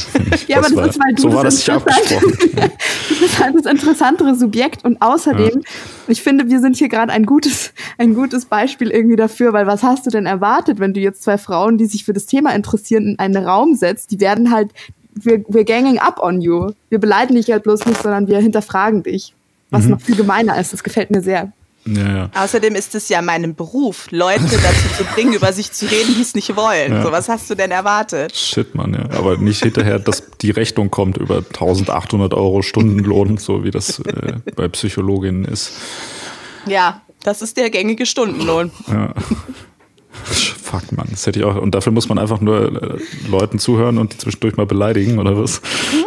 Ja, das aber das war, ist, weil du so war das nicht abgesprochen. [LAUGHS] du bist halt das interessantere Subjekt und außerdem, ja. ich finde, wir sind hier gerade ein gutes, ein gutes Beispiel irgendwie dafür, weil was hast du denn erwartet, wenn du jetzt zwei Frauen, die sich für das Thema interessieren, in einen Raum setzt? Die werden halt, wir, wir ganging up on you. Wir beleidigen dich halt bloß nicht, sondern wir hinterfragen dich. Was mhm. noch viel gemeiner ist. Das gefällt mir sehr. Ja, ja. Außerdem ist es ja mein Beruf, Leute dazu zu bringen, über sich zu reden, die es nicht wollen. Ja. So, was hast du denn erwartet? Shit, Mann, ja. Aber nicht hinterher, dass die Rechnung kommt über 1800 Euro Stundenlohn, so wie das äh, bei Psychologinnen ist. Ja, das ist der gängige Stundenlohn. Ja. Fuck, Mann, das hätte ich auch. Und dafür muss man einfach nur äh, Leuten zuhören und die zwischendurch mal beleidigen, oder was? Mhm.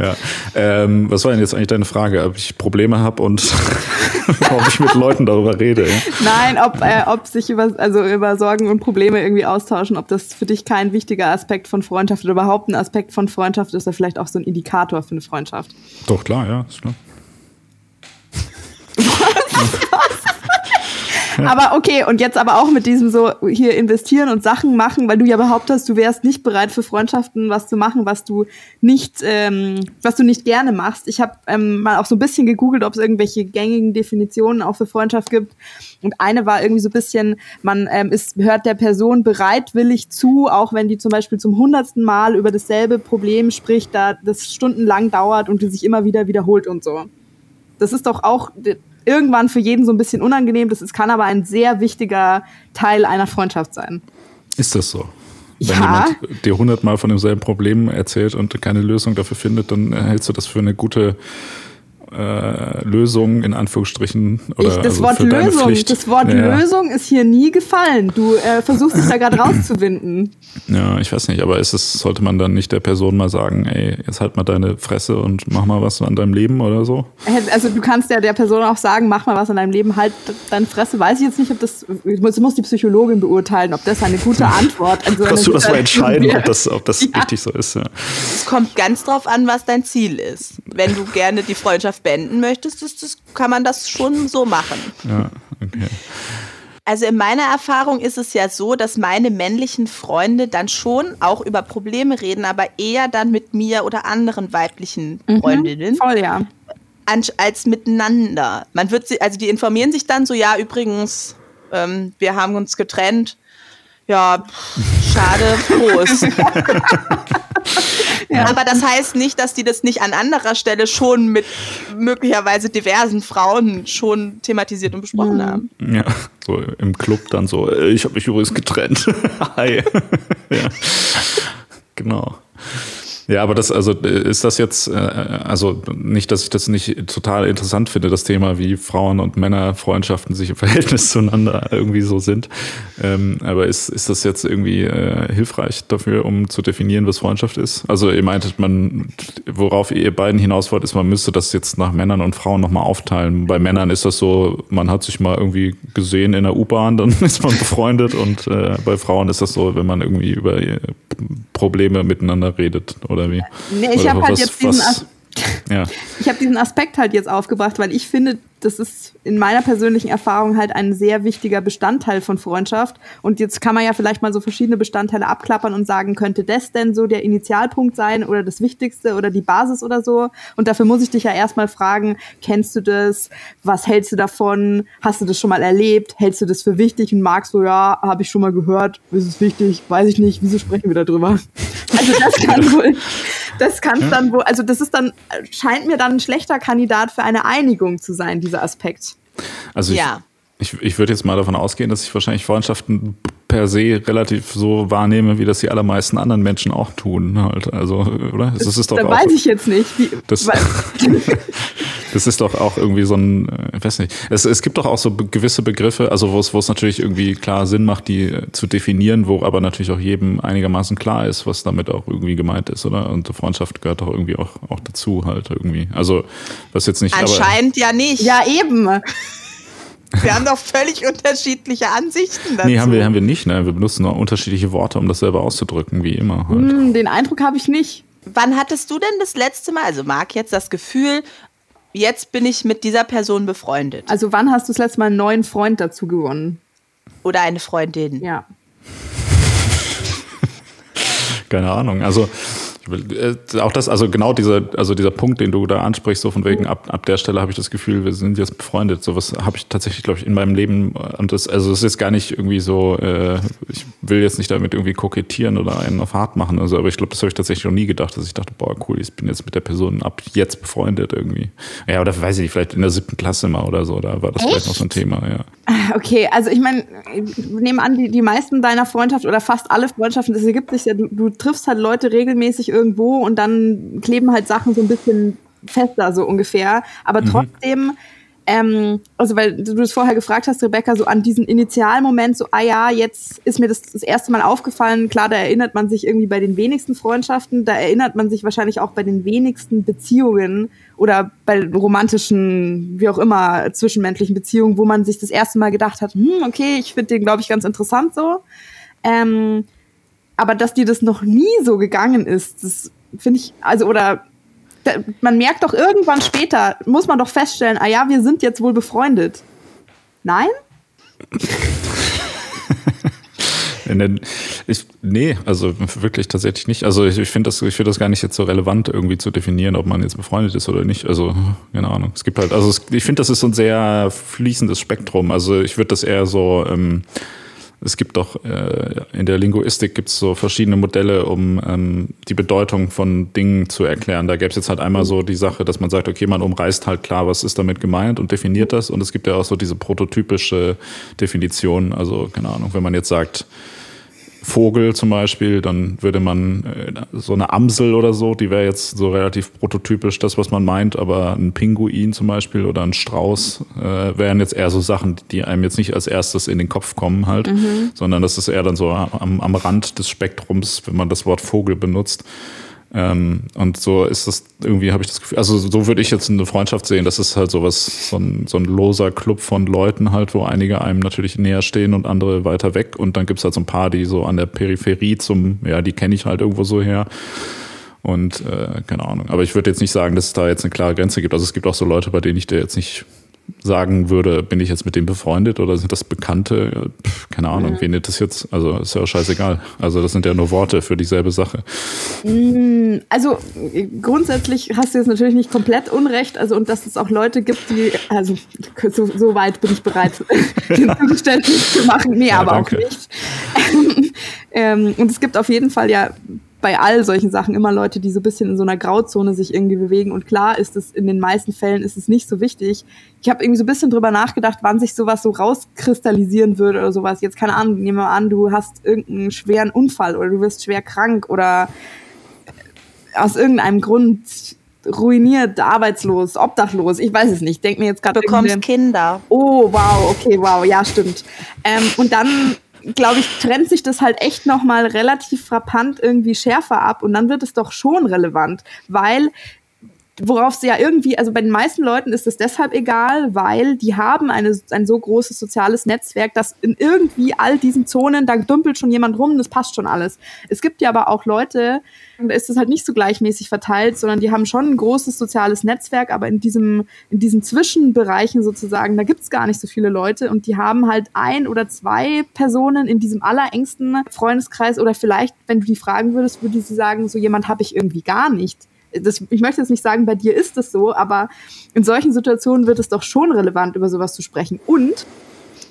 Ja. Ähm, was war denn jetzt eigentlich deine Frage? Ob ich Probleme habe und [LAUGHS] ob ich mit Leuten darüber rede? Ja? Nein, ob, äh, ob sich über, also über Sorgen und Probleme irgendwie austauschen, ob das für dich kein wichtiger Aspekt von Freundschaft oder überhaupt ein Aspekt von Freundschaft ist, oder vielleicht auch so ein Indikator für eine Freundschaft. Doch, klar, ja, ist klar. [LAUGHS] [LAUGHS] [LAUGHS] aber okay, und jetzt aber auch mit diesem so hier investieren und Sachen machen, weil du ja behauptest, du wärst nicht bereit für Freundschaften was zu machen, was du nicht, ähm, was du nicht gerne machst. Ich habe ähm, mal auch so ein bisschen gegoogelt, ob es irgendwelche gängigen Definitionen auch für Freundschaft gibt. Und eine war irgendwie so ein bisschen, man ähm, ist, hört der Person bereitwillig zu, auch wenn die zum Beispiel zum hundertsten Mal über dasselbe Problem spricht, da das stundenlang dauert und sich immer wieder wiederholt und so. Das ist doch auch irgendwann für jeden so ein bisschen unangenehm. Das ist, kann aber ein sehr wichtiger Teil einer Freundschaft sein. Ist das so? Wenn ja. jemand dir hundertmal von demselben Problem erzählt und keine Lösung dafür findet, dann hältst du das für eine gute äh, Lösung in Anführungsstrichen oder ich, das also Wort Lösung, das Wort ja. Lösung ist hier nie gefallen. Du äh, versuchst dich da gerade [CLEARS THROAT] rauszuwinden. Ja, ich weiß nicht, aber ist es sollte man dann nicht der Person mal sagen, ey, jetzt halt mal deine Fresse und mach mal was an deinem Leben oder so? Also du kannst ja der Person auch sagen, mach mal was an deinem Leben, halt deine Fresse. Weiß ich jetzt nicht, ob das das muss die Psychologin beurteilen, ob das eine gute [LAUGHS] Antwort. Also Kannst du das mal entscheiden, ob das ob das ja. richtig so ist? Ja. Es kommt ganz drauf an, was dein Ziel ist. Wenn du gerne die Freundschaft beenden möchtest, das, das kann man das schon so machen. Ja, okay. Also in meiner Erfahrung ist es ja so, dass meine männlichen Freunde dann schon auch über Probleme reden, aber eher dann mit mir oder anderen weiblichen mhm, Freundinnen. Voll, ja. Als miteinander. Man wird sie, also die informieren sich dann so, ja, übrigens, ähm, wir haben uns getrennt. Ja, schade, Prost. [LAUGHS] Ja. Aber das heißt nicht, dass die das nicht an anderer Stelle schon mit möglicherweise diversen Frauen schon thematisiert und besprochen mhm. haben. Ja, so im Club dann so, äh, ich habe mich übrigens getrennt. [LAUGHS] Hi. [LAUGHS] ja. Genau. Ja, aber das, also ist das jetzt, äh, also nicht, dass ich das nicht total interessant finde, das Thema, wie Frauen und Männer Freundschaften sich im [LAUGHS] Verhältnis zueinander irgendwie so sind. Ähm, aber ist, ist das jetzt irgendwie äh, hilfreich dafür, um zu definieren, was Freundschaft ist? Also ihr meintet, man, worauf ihr beiden hinaus wollt, ist, man müsste das jetzt nach Männern und Frauen nochmal aufteilen. Bei Männern ist das so, man hat sich mal irgendwie gesehen in der U-Bahn, dann [LAUGHS] ist man befreundet und äh, bei Frauen ist das so, wenn man irgendwie über Probleme miteinander redet oder wie? Nee, ich habe halt jetzt diesen, ja. [LAUGHS] Ich habe diesen Aspekt halt jetzt aufgebracht, weil ich finde, das ist in meiner persönlichen Erfahrung halt ein sehr wichtiger Bestandteil von Freundschaft. Und jetzt kann man ja vielleicht mal so verschiedene Bestandteile abklappern und sagen, könnte das denn so der Initialpunkt sein oder das Wichtigste oder die Basis oder so? Und dafür muss ich dich ja erstmal fragen, kennst du das? Was hältst du davon? Hast du das schon mal erlebt? Hältst du das für wichtig und magst du, ja, habe ich schon mal gehört, ist es wichtig, weiß ich nicht, wieso sprechen wir darüber? Also das kann wohl, das kann dann wohl, also das ist dann, scheint mir dann ein schlechter Kandidat für eine Einigung zu sein, dieser Aspekt. Also ja. Ich, ich, würde jetzt mal davon ausgehen, dass ich wahrscheinlich Freundschaften per se relativ so wahrnehme, wie das die allermeisten anderen Menschen auch tun. Halt. Also, oder? Das, das ist doch da auch, weiß ich jetzt nicht. Wie, das, [LAUGHS] das ist doch auch irgendwie so ein, äh, ich weiß nicht. Es, es gibt doch auch so gewisse Begriffe, also wo es, wo es natürlich irgendwie klar Sinn macht, die äh, zu definieren, wo aber natürlich auch jedem einigermaßen klar ist, was damit auch irgendwie gemeint ist, oder? Und Freundschaft gehört doch irgendwie auch, auch dazu halt irgendwie. Also, was jetzt nicht. Anscheinend aber, ja nicht. Ja, eben. Wir haben doch völlig unterschiedliche Ansichten dazu. Nee, haben wir, haben wir nicht. Ne? Wir benutzen nur unterschiedliche Worte, um das selber auszudrücken, wie immer. Halt. Mm, den Eindruck habe ich nicht. Wann hattest du denn das letzte Mal, also Marc, jetzt das Gefühl, jetzt bin ich mit dieser Person befreundet? Also wann hast du das letzte Mal einen neuen Freund dazu gewonnen? oder eine Freundin? Ja. Keine Ahnung. Also auch das, also genau dieser, also dieser Punkt, den du da ansprichst, so von wegen, ab, ab der Stelle habe ich das Gefühl, wir sind jetzt befreundet. Sowas habe ich tatsächlich, glaube ich, in meinem Leben. Und das, also es ist gar nicht irgendwie so, äh, ich will jetzt nicht damit irgendwie kokettieren oder einen auf hart machen. Also, aber ich glaube, das habe ich tatsächlich noch nie gedacht, dass ich dachte, boah, cool, ich bin jetzt mit der Person ab jetzt befreundet irgendwie. Ja, oder weiß ich nicht, vielleicht in der siebten Klasse mal oder so, da war das Echt? vielleicht noch so ein Thema, ja. [LAUGHS] Okay, also ich meine, nehme an, die, die meisten deiner Freundschaft oder fast alle Freundschaften, das ergibt sich ja, du, du triffst halt Leute regelmäßig irgendwo und dann kleben halt Sachen so ein bisschen fester, so ungefähr. Aber mhm. trotzdem, ähm, also weil du das vorher gefragt hast, Rebecca, so an diesen Initialmoment, so, ah ja, jetzt ist mir das das erste Mal aufgefallen, klar, da erinnert man sich irgendwie bei den wenigsten Freundschaften, da erinnert man sich wahrscheinlich auch bei den wenigsten Beziehungen oder bei romantischen, wie auch immer, zwischenmenschlichen Beziehungen, wo man sich das erste Mal gedacht hat, hm, okay, ich finde den, glaube ich, ganz interessant so. Ähm, aber dass dir das noch nie so gegangen ist, das finde ich, also, oder da, man merkt doch irgendwann später, muss man doch feststellen, ah ja, wir sind jetzt wohl befreundet. Nein? [LAUGHS] ich, nee, also wirklich tatsächlich nicht. Also ich, ich finde das, ich das gar nicht jetzt so relevant, irgendwie zu definieren, ob man jetzt befreundet ist oder nicht. Also, keine Ahnung. Es gibt halt, also es, ich finde, das ist so ein sehr fließendes Spektrum. Also ich würde das eher so, ähm, es gibt doch äh, in der Linguistik gibt es so verschiedene Modelle, um ähm, die Bedeutung von Dingen zu erklären. Da gäbe es jetzt halt einmal so die Sache, dass man sagt, okay, man umreißt halt klar, was ist damit gemeint und definiert das. Und es gibt ja auch so diese prototypische Definition. Also, keine Ahnung, wenn man jetzt sagt, Vogel zum Beispiel, dann würde man äh, so eine Amsel oder so, die wäre jetzt so relativ prototypisch das, was man meint, aber ein Pinguin zum Beispiel oder ein Strauß äh, wären jetzt eher so Sachen, die einem jetzt nicht als erstes in den Kopf kommen halt, mhm. sondern das ist eher dann so am, am Rand des Spektrums, wenn man das Wort Vogel benutzt. Ähm, und so ist das irgendwie, habe ich das Gefühl, also so würde ich jetzt eine Freundschaft sehen. Das ist halt sowas, so ein, so ein loser Club von Leuten halt, wo einige einem natürlich näher stehen und andere weiter weg. Und dann gibt's halt so ein paar, die so an der Peripherie zum, ja, die kenne ich halt irgendwo so her. Und äh, keine Ahnung. Aber ich würde jetzt nicht sagen, dass es da jetzt eine klare Grenze gibt. Also es gibt auch so Leute, bei denen ich dir jetzt nicht sagen würde, bin ich jetzt mit dem befreundet oder sind das Bekannte? Pff, keine Ahnung, mhm. wen das jetzt? Also ist ja scheißegal. Also das sind ja nur Worte für dieselbe Sache. Mm, also grundsätzlich hast du jetzt natürlich nicht komplett Unrecht. Also und dass es auch Leute gibt, die, also so, so weit bin ich bereit, [LAUGHS] den [LAUGHS] Zugeständnis zu machen. Nee, ja, aber danke. auch nicht. [LAUGHS] ähm, und es gibt auf jeden Fall ja bei all solchen Sachen immer Leute, die so ein bisschen in so einer Grauzone sich irgendwie bewegen. Und klar ist es in den meisten Fällen ist es nicht so wichtig. Ich habe irgendwie so ein bisschen drüber nachgedacht, wann sich sowas so rauskristallisieren würde oder sowas. Jetzt keine Ahnung, nehmen wir an, du hast irgendeinen schweren Unfall oder du wirst schwer krank oder aus irgendeinem Grund ruiniert, arbeitslos, obdachlos, ich weiß es nicht. Denk mir jetzt gerade. Du bekommst Kinder. Oh, wow, okay, wow, ja, stimmt. Ähm, und dann glaube ich, trennt sich das halt echt nochmal relativ frappant irgendwie schärfer ab und dann wird es doch schon relevant, weil worauf sie ja irgendwie, also bei den meisten Leuten ist es deshalb egal, weil die haben eine, ein so großes soziales Netzwerk, dass in irgendwie all diesen Zonen, da dümpelt schon jemand rum, das passt schon alles. Es gibt ja aber auch Leute, da ist es halt nicht so gleichmäßig verteilt, sondern die haben schon ein großes soziales Netzwerk, aber in diesem, in diesen Zwischenbereichen sozusagen, da gibt's gar nicht so viele Leute und die haben halt ein oder zwei Personen in diesem allerengsten Freundeskreis oder vielleicht, wenn du die fragen würdest, würde sie sagen, so jemand habe ich irgendwie gar nicht das, ich möchte jetzt nicht sagen, bei dir ist es so, aber in solchen Situationen wird es doch schon relevant, über sowas zu sprechen. Und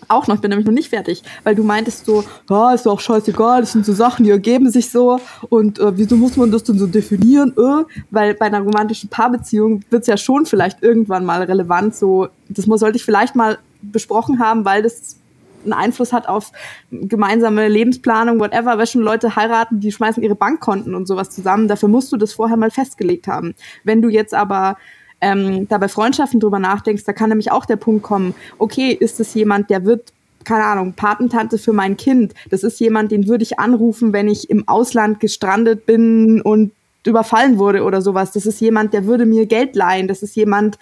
auch noch, ich bin nämlich noch nicht fertig, weil du meintest so, ja, ist doch scheißegal, das sind so Sachen, die ergeben sich so und äh, wieso muss man das denn so definieren? Äh? Weil bei einer romantischen Paarbeziehung wird es ja schon vielleicht irgendwann mal relevant, so, das sollte ich vielleicht mal besprochen haben, weil das einen Einfluss hat auf gemeinsame Lebensplanung, whatever, weil schon Leute heiraten, die schmeißen ihre Bankkonten und sowas zusammen. Dafür musst du das vorher mal festgelegt haben. Wenn du jetzt aber ähm, da bei Freundschaften drüber nachdenkst, da kann nämlich auch der Punkt kommen, okay, ist es jemand, der wird keine Ahnung, Patentante für mein Kind. Das ist jemand, den würde ich anrufen, wenn ich im Ausland gestrandet bin und überfallen wurde oder sowas. Das ist jemand, der würde mir Geld leihen. Das ist jemand,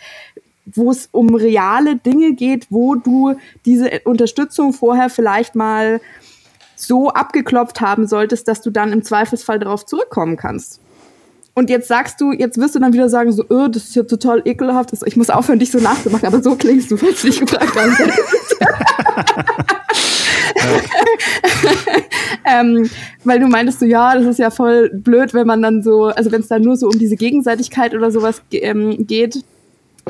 wo es um reale Dinge geht, wo du diese Unterstützung vorher vielleicht mal so abgeklopft haben solltest, dass du dann im Zweifelsfall darauf zurückkommen kannst. Und jetzt sagst du, jetzt wirst du dann wieder sagen, so, oh, das ist ja total ekelhaft. Ich muss aufhören, dich so nachzumachen, aber so klingst du, falls du dich gefragt hast. [LAUGHS] ähm, weil du meintest so, ja, das ist ja voll blöd, wenn man dann so, also wenn es dann nur so um diese Gegenseitigkeit oder sowas ähm, geht.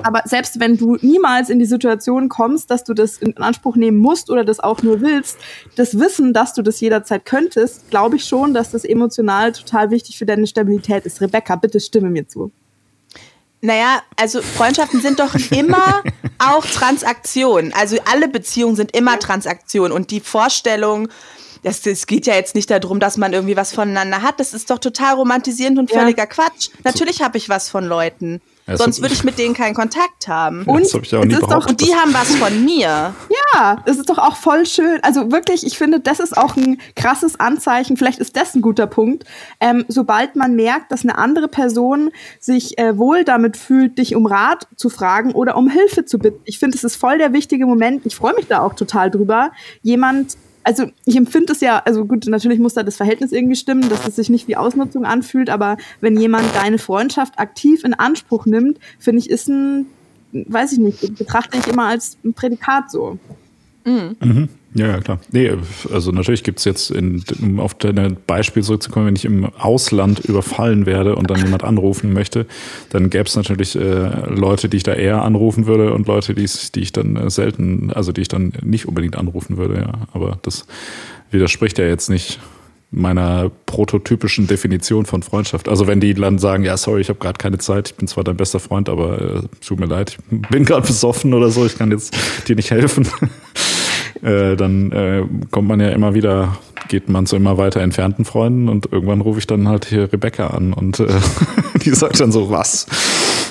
Aber selbst wenn du niemals in die Situation kommst, dass du das in Anspruch nehmen musst oder das auch nur willst, das Wissen, dass du das jederzeit könntest, glaube ich schon, dass das emotional total wichtig für deine Stabilität ist. Rebecca, bitte stimme mir zu. Naja, also Freundschaften sind doch immer [LAUGHS] auch Transaktionen. Also alle Beziehungen sind immer Transaktionen. Und die Vorstellung, das, es geht ja jetzt nicht darum, dass man irgendwie was voneinander hat. Das ist doch total romantisierend und völliger ja. Quatsch. Natürlich habe ich was von Leuten. Ja, Sonst würde ich mit denen keinen Kontakt haben. Und, das ich auch nie doch, und die haben was von mir. Ja, das ist doch auch voll schön. Also wirklich, ich finde, das ist auch ein krasses Anzeichen. Vielleicht ist das ein guter Punkt. Ähm, sobald man merkt, dass eine andere Person sich äh, wohl damit fühlt, dich um Rat zu fragen oder um Hilfe zu bitten. Ich finde, es ist voll der wichtige Moment. Ich freue mich da auch total drüber. Jemand also ich empfinde es ja, also gut, natürlich muss da das Verhältnis irgendwie stimmen, dass es sich nicht wie Ausnutzung anfühlt, aber wenn jemand deine Freundschaft aktiv in Anspruch nimmt, finde ich, ist ein, weiß ich nicht, betrachte ich immer als ein Prädikat so. Mhm. Mhm. Ja, ja, klar. Nee, also natürlich gibt's jetzt, in, um auf dein Beispiel zurückzukommen, wenn ich im Ausland überfallen werde und dann jemand anrufen möchte, dann gäbe es natürlich äh, Leute, die ich da eher anrufen würde und Leute, die, die ich dann äh, selten, also die ich dann nicht unbedingt anrufen würde, ja. Aber das widerspricht ja jetzt nicht meiner prototypischen Definition von Freundschaft. Also wenn die dann sagen, ja, sorry, ich habe gerade keine Zeit, ich bin zwar dein bester Freund, aber äh, tut mir leid, ich bin gerade besoffen oder so, ich kann jetzt dir nicht helfen. Äh, dann äh, kommt man ja immer wieder, geht man zu immer weiter entfernten Freunden und irgendwann rufe ich dann halt hier Rebecca an und äh, [LAUGHS] die sagt dann so, was?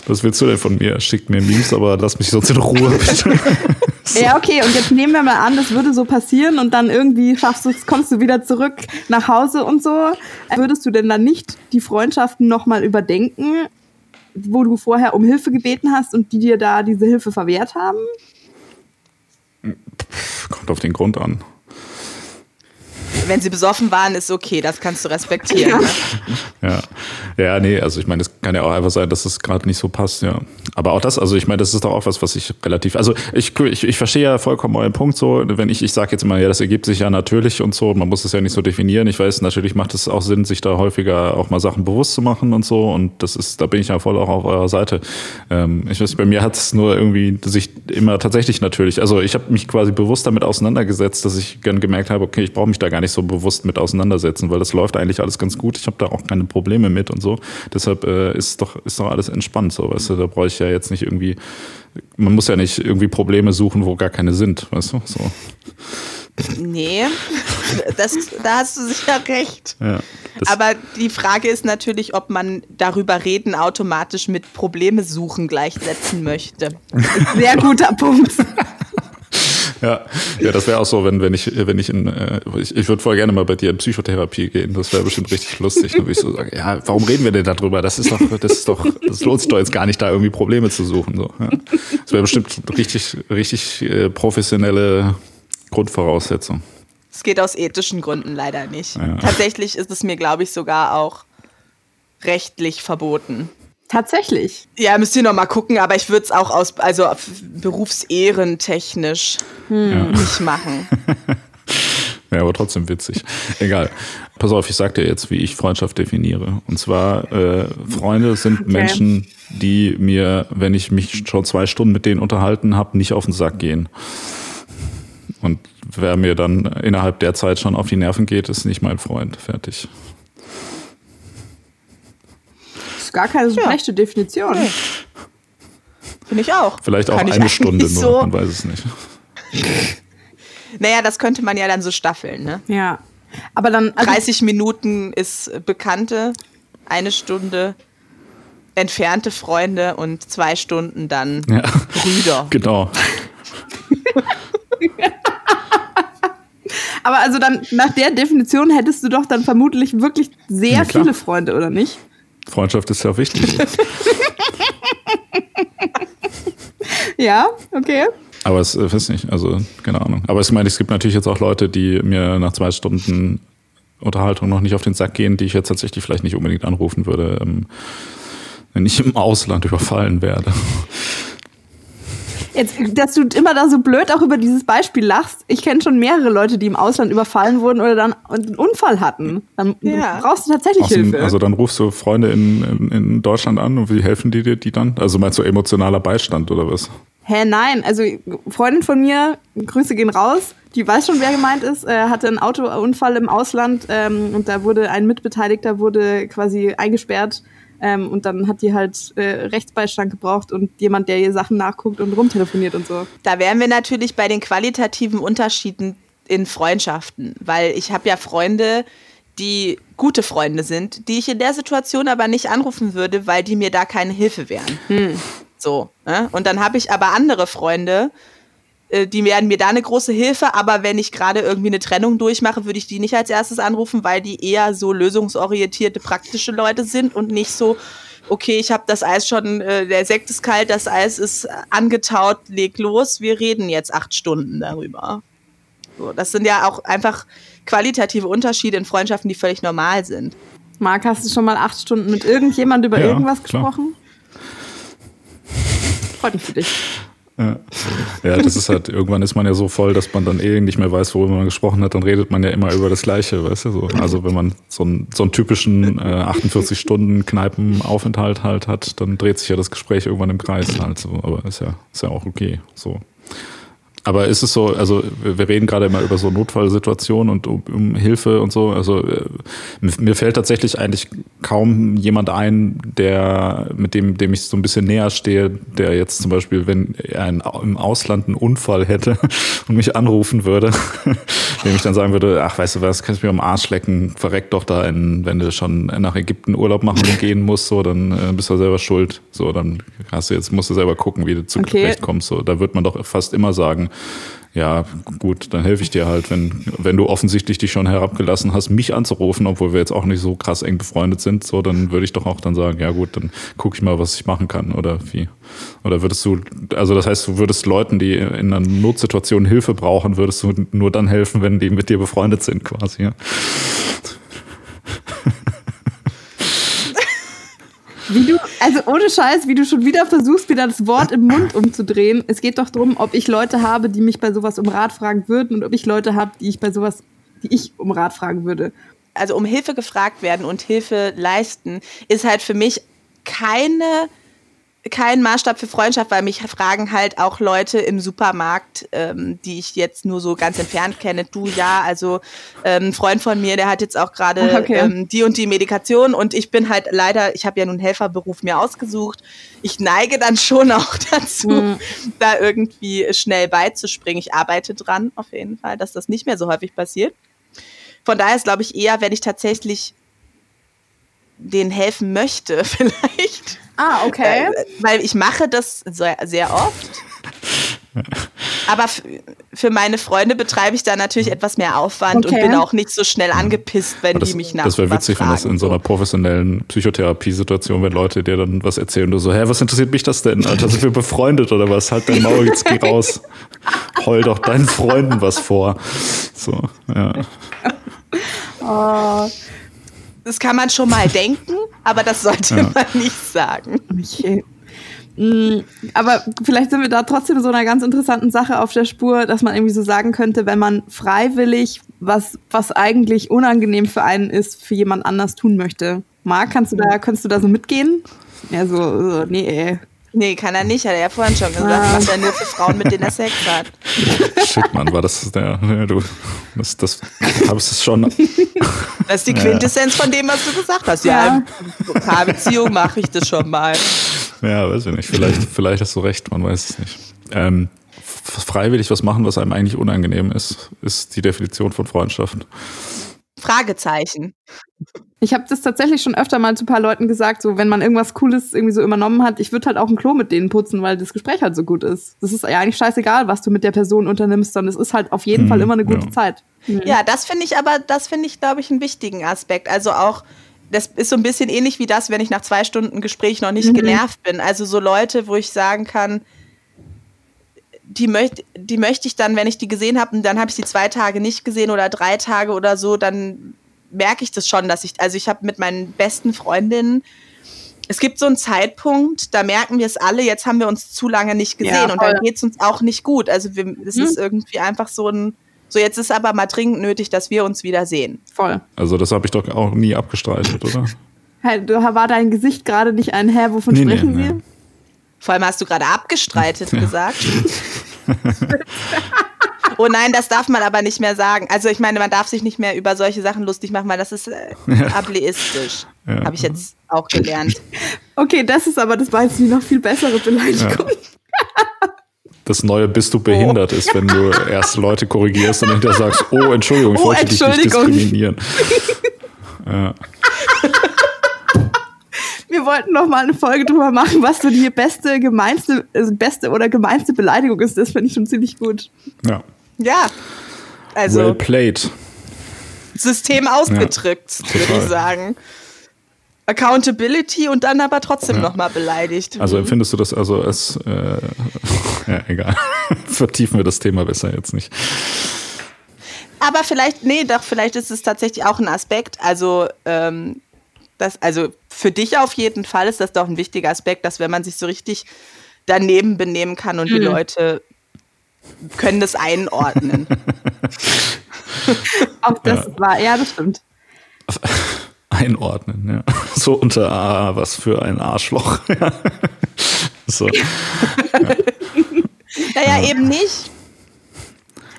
Was willst du denn von mir? Schickt mir Memes, aber lass mich sonst in Ruhe, bitte. [LAUGHS] so. Ja, okay, und jetzt nehmen wir mal an, das würde so passieren und dann irgendwie schaffst du kommst du wieder zurück nach Hause und so. Würdest du denn dann nicht die Freundschaften nochmal überdenken, wo du vorher um Hilfe gebeten hast und die dir da diese Hilfe verwehrt haben? Kommt auf den Grund an wenn sie besoffen waren, ist okay, das kannst du respektieren. Ja, ne? ja. ja nee, also ich meine, es kann ja auch einfach sein, dass es gerade nicht so passt, ja. Aber auch das, also ich meine, das ist doch auch was, was ich relativ, also ich, ich, ich verstehe ja vollkommen euren Punkt so, wenn ich, ich sage jetzt immer, ja, das ergibt sich ja natürlich und so, man muss es ja nicht so definieren. Ich weiß, natürlich macht es auch Sinn, sich da häufiger auch mal Sachen bewusst zu machen und so und das ist, da bin ich ja voll auch auf eurer Seite. Ähm, ich weiß, bei mir hat es nur irgendwie sich immer tatsächlich natürlich, also ich habe mich quasi bewusst damit auseinandergesetzt, dass ich gern gemerkt habe, okay, ich brauche mich da gar nicht so so bewusst mit auseinandersetzen, weil das läuft eigentlich alles ganz gut. Ich habe da auch keine Probleme mit und so. Deshalb äh, ist doch ist doch alles entspannt. So, weißt du, da brauche ich ja jetzt nicht irgendwie. Man muss ja nicht irgendwie Probleme suchen, wo gar keine sind, weißt du? So. Nee, das, da hast du sicher recht. Ja, Aber die Frage ist natürlich, ob man darüber reden automatisch mit Probleme suchen gleichsetzen möchte. Sehr guter Punkt. [LAUGHS] Ja, ja das wäre auch so, wenn, wenn ich, wenn ich in, äh, ich, ich würde voll gerne mal bei dir in Psychotherapie gehen. Das wäre bestimmt richtig lustig. Dann würde ich so sagen, ja, warum reden wir denn darüber? Das ist doch, das ist doch, das lohnt sich doch jetzt gar nicht, da irgendwie Probleme zu suchen. So, ja. Das wäre bestimmt richtig, richtig äh, professionelle Grundvoraussetzung. Es geht aus ethischen Gründen leider nicht. Ja. Tatsächlich ist es mir, glaube ich, sogar auch rechtlich verboten. Tatsächlich. Ja, müsst ihr noch mal gucken, aber ich würde es auch aus, also berufsehrentechnisch hm. nicht machen. [LAUGHS] ja, aber trotzdem witzig. Egal. Pass auf, ich sag dir jetzt, wie ich Freundschaft definiere. Und zwar, äh, Freunde sind okay. Menschen, die mir, wenn ich mich schon zwei Stunden mit denen unterhalten habe, nicht auf den Sack gehen. Und wer mir dann innerhalb der Zeit schon auf die Nerven geht, ist nicht mein Freund. Fertig gar keine so ja. schlechte Definition. Nee. Finde ich auch. Vielleicht auch Kann eine Stunde nur, so. man weiß es nicht. [LAUGHS] Naja, das könnte man ja dann so staffeln, ne? Ja. Aber dann. Also 30 Minuten ist Bekannte, eine Stunde entfernte Freunde und zwei Stunden dann ja. Brüder. [LAUGHS] Genau. [LAUGHS] Aber also dann, nach der Definition hättest du doch dann vermutlich wirklich sehr ja, viele Freunde, oder nicht? Freundschaft ist ja wichtig. [LAUGHS] ja, okay. Aber es äh, weiß nicht, also keine Ahnung. Aber ich meine, es gibt natürlich jetzt auch Leute, die mir nach zwei Stunden Unterhaltung noch nicht auf den Sack gehen, die ich jetzt tatsächlich vielleicht nicht unbedingt anrufen würde, ähm, wenn ich im Ausland überfallen werde. Jetzt, dass du immer da so blöd auch über dieses Beispiel lachst. Ich kenne schon mehrere Leute, die im Ausland überfallen wurden oder dann einen Unfall hatten. Dann ja. brauchst du tatsächlich Außen, Hilfe. Also dann rufst du Freunde in, in, in, Deutschland an und wie helfen die dir die dann? Also meinst du emotionaler Beistand oder was? Hä, nein. Also Freundin von mir, Grüße gehen raus, die weiß schon, wer gemeint ist, äh, hatte einen Autounfall im Ausland ähm, und da wurde ein Mitbeteiligter wurde quasi eingesperrt ähm, und dann hat die halt äh, Rechtsbeistand gebraucht und jemand, der ihr Sachen nachguckt und rumtelefoniert und so. Da wären wir natürlich bei den qualitativen Unterschieden in Freundschaften, weil ich habe ja Freunde, die gute Freunde sind, die ich in der Situation aber nicht anrufen würde, weil die mir da keine Hilfe wären. Hm. So. Ne? Und dann habe ich aber andere Freunde, die werden mir da eine große Hilfe, aber wenn ich gerade irgendwie eine Trennung durchmache, würde ich die nicht als erstes anrufen, weil die eher so lösungsorientierte, praktische Leute sind und nicht so, okay, ich habe das Eis schon, äh, der Sekt ist kalt, das Eis ist angetaut, leg los, wir reden jetzt acht Stunden darüber. So, das sind ja auch einfach qualitative Unterschiede in Freundschaften, die völlig normal sind. Marc, hast du schon mal acht Stunden mit irgendjemand über ja, irgendwas gesprochen? Freut mich für dich. Ja. ja, das ist halt, irgendwann ist man ja so voll, dass man dann eh nicht mehr weiß, worüber man gesprochen hat, dann redet man ja immer über das Gleiche, weißt du, so. Also wenn man so einen, so einen typischen äh, 48 Stunden Kneipenaufenthalt halt hat, dann dreht sich ja das Gespräch irgendwann im Kreis halt so, aber ist ja, ist ja auch okay, so. Aber ist es so, also wir reden gerade immer über so Notfallsituationen und um, um Hilfe und so. Also äh, mir fällt tatsächlich eigentlich kaum jemand ein, der mit dem, dem ich so ein bisschen näher stehe, der jetzt zum Beispiel, wenn er ein, im Ausland einen Unfall hätte [LAUGHS] und mich anrufen würde, [LAUGHS] dem ich dann sagen würde, ach weißt du was, kannst du mir am Arsch lecken, verreck doch da, in, wenn du schon nach Ägypten Urlaub machen [LAUGHS] gehen musst, so dann äh, bist du selber schuld. So dann hast du jetzt musst du selber gucken, wie du zu okay. kommst. So da wird man doch fast immer sagen ja, gut, dann helfe ich dir halt, wenn, wenn du offensichtlich dich schon herabgelassen hast, mich anzurufen, obwohl wir jetzt auch nicht so krass eng befreundet sind, so, dann würde ich doch auch dann sagen, ja gut, dann gucke ich mal, was ich machen kann oder wie. Oder würdest du, also das heißt, du würdest Leuten, die in einer Notsituation Hilfe brauchen, würdest du nur dann helfen, wenn die mit dir befreundet sind, quasi, ja. Wie du, also ohne Scheiß, wie du schon wieder versuchst, wieder das Wort im Mund umzudrehen. Es geht doch darum, ob ich Leute habe, die mich bei sowas um Rat fragen würden und ob ich Leute habe, die ich bei sowas, die ich um Rat fragen würde. Also um Hilfe gefragt werden und Hilfe leisten, ist halt für mich keine kein Maßstab für Freundschaft, weil mich fragen halt auch Leute im Supermarkt, ähm, die ich jetzt nur so ganz entfernt kenne. Du ja, also ähm, ein Freund von mir, der hat jetzt auch gerade [LAUGHS] okay. ähm, die und die Medikation und ich bin halt leider, ich habe ja nun Helferberuf mir ausgesucht. Ich neige dann schon auch [LAUGHS] dazu, mhm. da irgendwie schnell beizuspringen. Ich arbeite dran auf jeden Fall, dass das nicht mehr so häufig passiert. Von daher ist, glaube ich, eher, wenn ich tatsächlich denen helfen möchte, [LAUGHS] vielleicht Ah, okay. Weil, weil ich mache das sehr, sehr oft. [LAUGHS] Aber für meine Freunde betreibe ich da natürlich etwas mehr Aufwand okay. und bin auch nicht so schnell angepisst, wenn das, die mich nach Das wäre witzig, wenn das in so einer professionellen Psychotherapie-Situation, wenn Leute dir dann was erzählen, du so, hä, was interessiert mich das denn? Alter, sind wir befreundet oder was? Halt dein Maul, jetzt geh raus. Heul doch deinen Freunden was vor. So, ja. [LAUGHS] Oh. Das kann man schon mal [LAUGHS] denken, aber das sollte ja. man nicht sagen. Okay. Mm, aber vielleicht sind wir da trotzdem so einer ganz interessanten Sache auf der Spur, dass man irgendwie so sagen könnte, wenn man freiwillig was, was eigentlich unangenehm für einen ist, für jemand anders tun möchte. Marc, kannst du da, kannst du da so mitgehen? Ja, so, so nee, ey. Nee, kann er nicht, hat er ja vorhin schon gesagt, ah. was er nur für Frauen, mit denen er Sex hat. [LAUGHS] Shit, Mann, war das der, ja, du, das, das, hab's es schon. Das ist die Quintessenz ja. von dem, was du gesagt hast. Ja, ja. in Paarbeziehung mache ich das schon mal. Ja, weiß ich nicht, vielleicht, vielleicht hast du recht, man weiß es nicht. Ähm, freiwillig was machen, was einem eigentlich unangenehm ist, ist die Definition von Freundschaften. Fragezeichen. Ich habe das tatsächlich schon öfter mal zu ein paar Leuten gesagt, so wenn man irgendwas Cooles irgendwie so übernommen hat, ich würde halt auch ein Klo mit denen putzen, weil das Gespräch halt so gut ist. Das ist ja eigentlich scheißegal, was du mit der Person unternimmst, sondern es ist halt auf jeden hm, Fall immer eine gute ja. Zeit. Mhm. Ja, das finde ich aber, das finde ich, glaube ich, einen wichtigen Aspekt. Also auch, das ist so ein bisschen ähnlich wie das, wenn ich nach zwei Stunden Gespräch noch nicht mhm. genervt bin. Also so Leute, wo ich sagen kann, die möchte die möchte ich dann, wenn ich die gesehen habe, und dann habe ich sie zwei Tage nicht gesehen oder drei Tage oder so, dann merke ich das schon, dass ich, also ich habe mit meinen besten Freundinnen es gibt so einen Zeitpunkt, da merken wir es alle, jetzt haben wir uns zu lange nicht gesehen Ja, und dann geht es uns auch nicht gut. Also wir, es Mhm. ist irgendwie einfach so ein, so jetzt ist aber mal dringend nötig, dass wir uns wieder sehen. Voll. Also das habe ich doch auch nie abgestreitet, oder? Du, war dein Gesicht gerade nicht ein Hä, wovon Nee, nee, sprechen nee. wir? Vor allem hast du gerade abgestreitet [LAUGHS] gesagt. [LAUGHS] [LAUGHS] oh nein, das darf man aber nicht mehr sagen. Also ich meine, man darf sich nicht mehr über solche Sachen lustig machen, weil das ist äh, ableistisch. Ja. Habe ich jetzt auch gelernt. Okay, das ist aber, das war jetzt die noch viel bessere Beleidigung. Das neue bist du behindert ist, wenn du erst Leute korrigierst und hinterher sagst, oh, Entschuldigung, ich Oh, wollte dich nicht diskriminieren. ja. Wir wollten noch mal eine Folge drüber machen, was so die beste, gemeinste, also beste oder gemeinste Beleidigung ist. Das finde ich schon ziemlich gut. ja. Ja. Also well played. System ausgedrückt, Ja, würde ich sagen. Accountability und dann aber trotzdem Ja. noch mal beleidigt. Also empfindest du das also als, äh, [LAUGHS] ja, egal. [LAUGHS] Vertiefen wir das Thema besser jetzt nicht. Aber vielleicht, nee, doch, vielleicht ist es tatsächlich auch ein Aspekt. Also, ähm, das, also für dich auf jeden Fall ist das doch ein wichtiger Aspekt, dass wenn man sich so richtig daneben benehmen kann und die Mhm. Leute können das einordnen. [LAUGHS] Auch das war, ja, das stimmt. [LAUGHS] Einordnen, ja. So unter, ah, was für ein Arschloch. [LAUGHS] Ja. so. naja, eben nicht.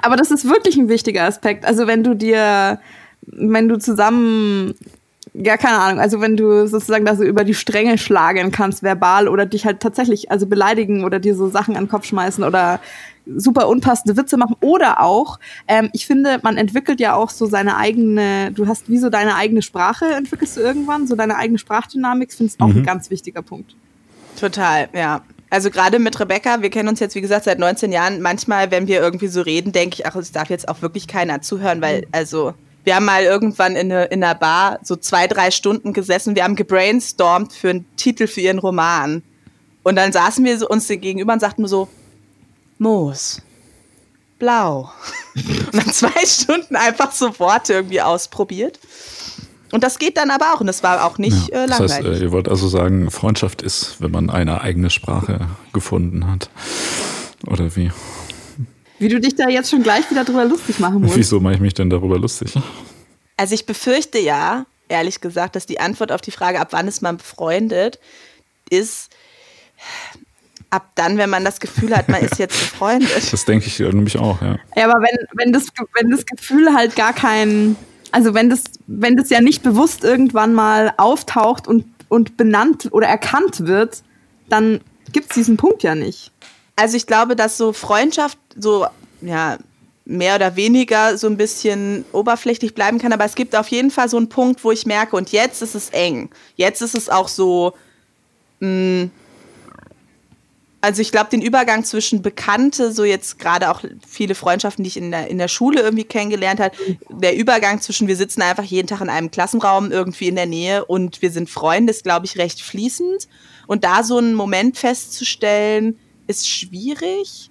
Aber das ist wirklich ein wichtiger Aspekt. Also wenn du dir, wenn du zusammen, ja, keine Ahnung, also wenn du sozusagen da so über die Stränge schlagen kannst, verbal oder dich halt tatsächlich, also beleidigen oder dir so Sachen an den Kopf schmeißen oder super unpassende Witze machen oder auch, ähm, ich finde, man entwickelt ja auch so seine eigene, du hast wie so deine eigene Sprache entwickelst du irgendwann, so deine eigene Sprachdynamik, finde ich auch ein ganz wichtiger Punkt. Total, ja. Also gerade mit Rebecca, wir kennen uns jetzt wie gesagt seit 19 Jahren. Manchmal, wenn wir irgendwie so reden, denke ich, ach, es darf jetzt auch wirklich keiner zuhören, weil also wir haben mal irgendwann in, eine, in einer Bar so zwei, drei Stunden gesessen. Wir haben gebrainstormt für einen Titel für ihren Roman. Und dann saßen wir uns gegenüber und sagten so, Moos, blau. [LAUGHS] Und dann zwei Stunden einfach so Worte irgendwie ausprobiert. Und das geht dann aber auch. Und das war auch nicht Ja. äh, Das heißt, langweilig. äh, ihr wollt also sagen, Freundschaft ist, wenn man eine eigene Sprache gefunden hat. Oder wie? Wie du dich da jetzt schon gleich wieder drüber lustig machen musst. Wieso mache ich mich denn darüber lustig? Also ich befürchte ja, ehrlich gesagt, dass die Antwort auf die Frage, ab wann ist man befreundet, ist ab dann, wenn man das Gefühl hat, man ist [LAUGHS] jetzt befreundet. Das denke ich nämlich auch, ja. Ja, aber wenn, wenn, das, wenn das Gefühl halt gar kein, also wenn das, wenn das ja nicht bewusst irgendwann mal auftaucht und, und benannt oder erkannt wird, dann gibt es diesen Punkt ja nicht. Also ich glaube, dass so Freundschaft so, ja, mehr oder weniger so ein bisschen oberflächlich bleiben kann, aber es gibt auf jeden Fall so einen Punkt, wo ich merke, und jetzt ist es eng. Jetzt ist es auch so, mh, also ich glaube, den Übergang zwischen Bekannte, so jetzt gerade auch viele Freundschaften, die ich in der, in der Schule irgendwie kennengelernt habe, der Übergang zwischen wir sitzen einfach jeden Tag in einem Klassenraum irgendwie in der Nähe und wir sind Freunde, ist, glaube ich, recht fließend. Und da so einen Moment festzustellen, ist schwierig.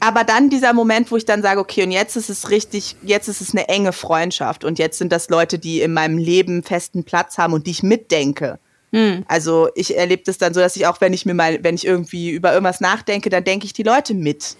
Aber dann dieser Moment, wo ich dann sage, okay, und jetzt ist es richtig, jetzt ist es eine enge Freundschaft und jetzt sind das Leute, die in meinem Leben festen Platz haben und die ich mitdenke. Also ich erlebe das dann so, dass ich auch, wenn ich mir mal, wenn ich irgendwie über irgendwas nachdenke, dann denke ich die Leute mit.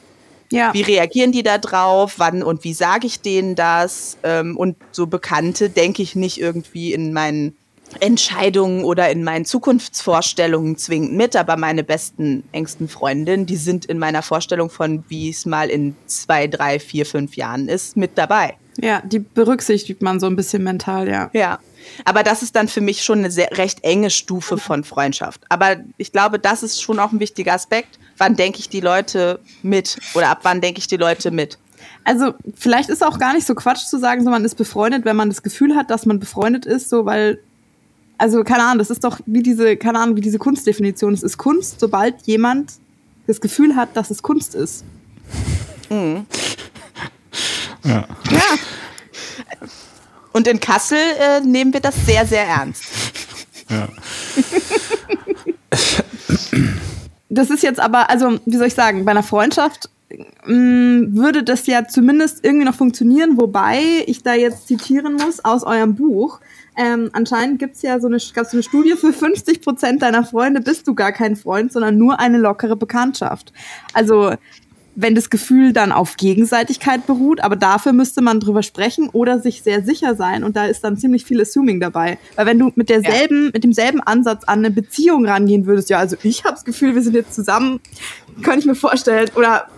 Ja. Wie reagieren die da drauf? Wann und wie sage ich denen das? Ähm, und so Bekannte denke ich nicht irgendwie in meinen Entscheidungen oder in meinen Zukunftsvorstellungen zwingend mit, aber meine besten, engsten Freundinnen, die sind in meiner Vorstellung von, wie es mal in zwei, drei, vier, fünf Jahren ist, mit dabei. Ja, die berücksichtigt man so ein bisschen mental, ja. Ja. Aber das ist dann für mich schon eine sehr, recht enge Stufe von Freundschaft. Aber ich glaube, das ist schon auch ein wichtiger Aspekt. Wann denke ich die Leute mit? Oder ab wann denke ich die Leute mit? Also vielleicht ist auch gar nicht so Quatsch zu sagen, so man ist befreundet, wenn man das Gefühl hat, dass man befreundet ist, so weil, also keine Ahnung, das ist doch wie diese, keine Ahnung, wie diese Kunstdefinition. Es ist Kunst, sobald jemand das Gefühl hat, dass es Kunst ist. ja. Ja. Und in Kassel äh, nehmen wir das sehr, sehr ernst. ja. Das ist jetzt aber, also wie soll ich sagen, bei einer Freundschaft mh, würde das ja zumindest irgendwie noch funktionieren, wobei ich da jetzt zitieren muss aus eurem Buch. Ähm, anscheinend gibt's ja so eine, gab's so eine Studie, für 50 Prozent deiner Freunde bist du gar kein Freund, sondern nur eine lockere Bekanntschaft. Also wenn das Gefühl dann auf Gegenseitigkeit beruht, aber dafür müsste man drüber sprechen oder sich sehr sicher sein und da ist dann ziemlich viel Assuming dabei. Weil wenn du mit derselben, ja. mit demselben Ansatz an eine Beziehung rangehen würdest, ja, also ich habe das Gefühl, wir sind jetzt zusammen, kann ich mir vorstellen, oder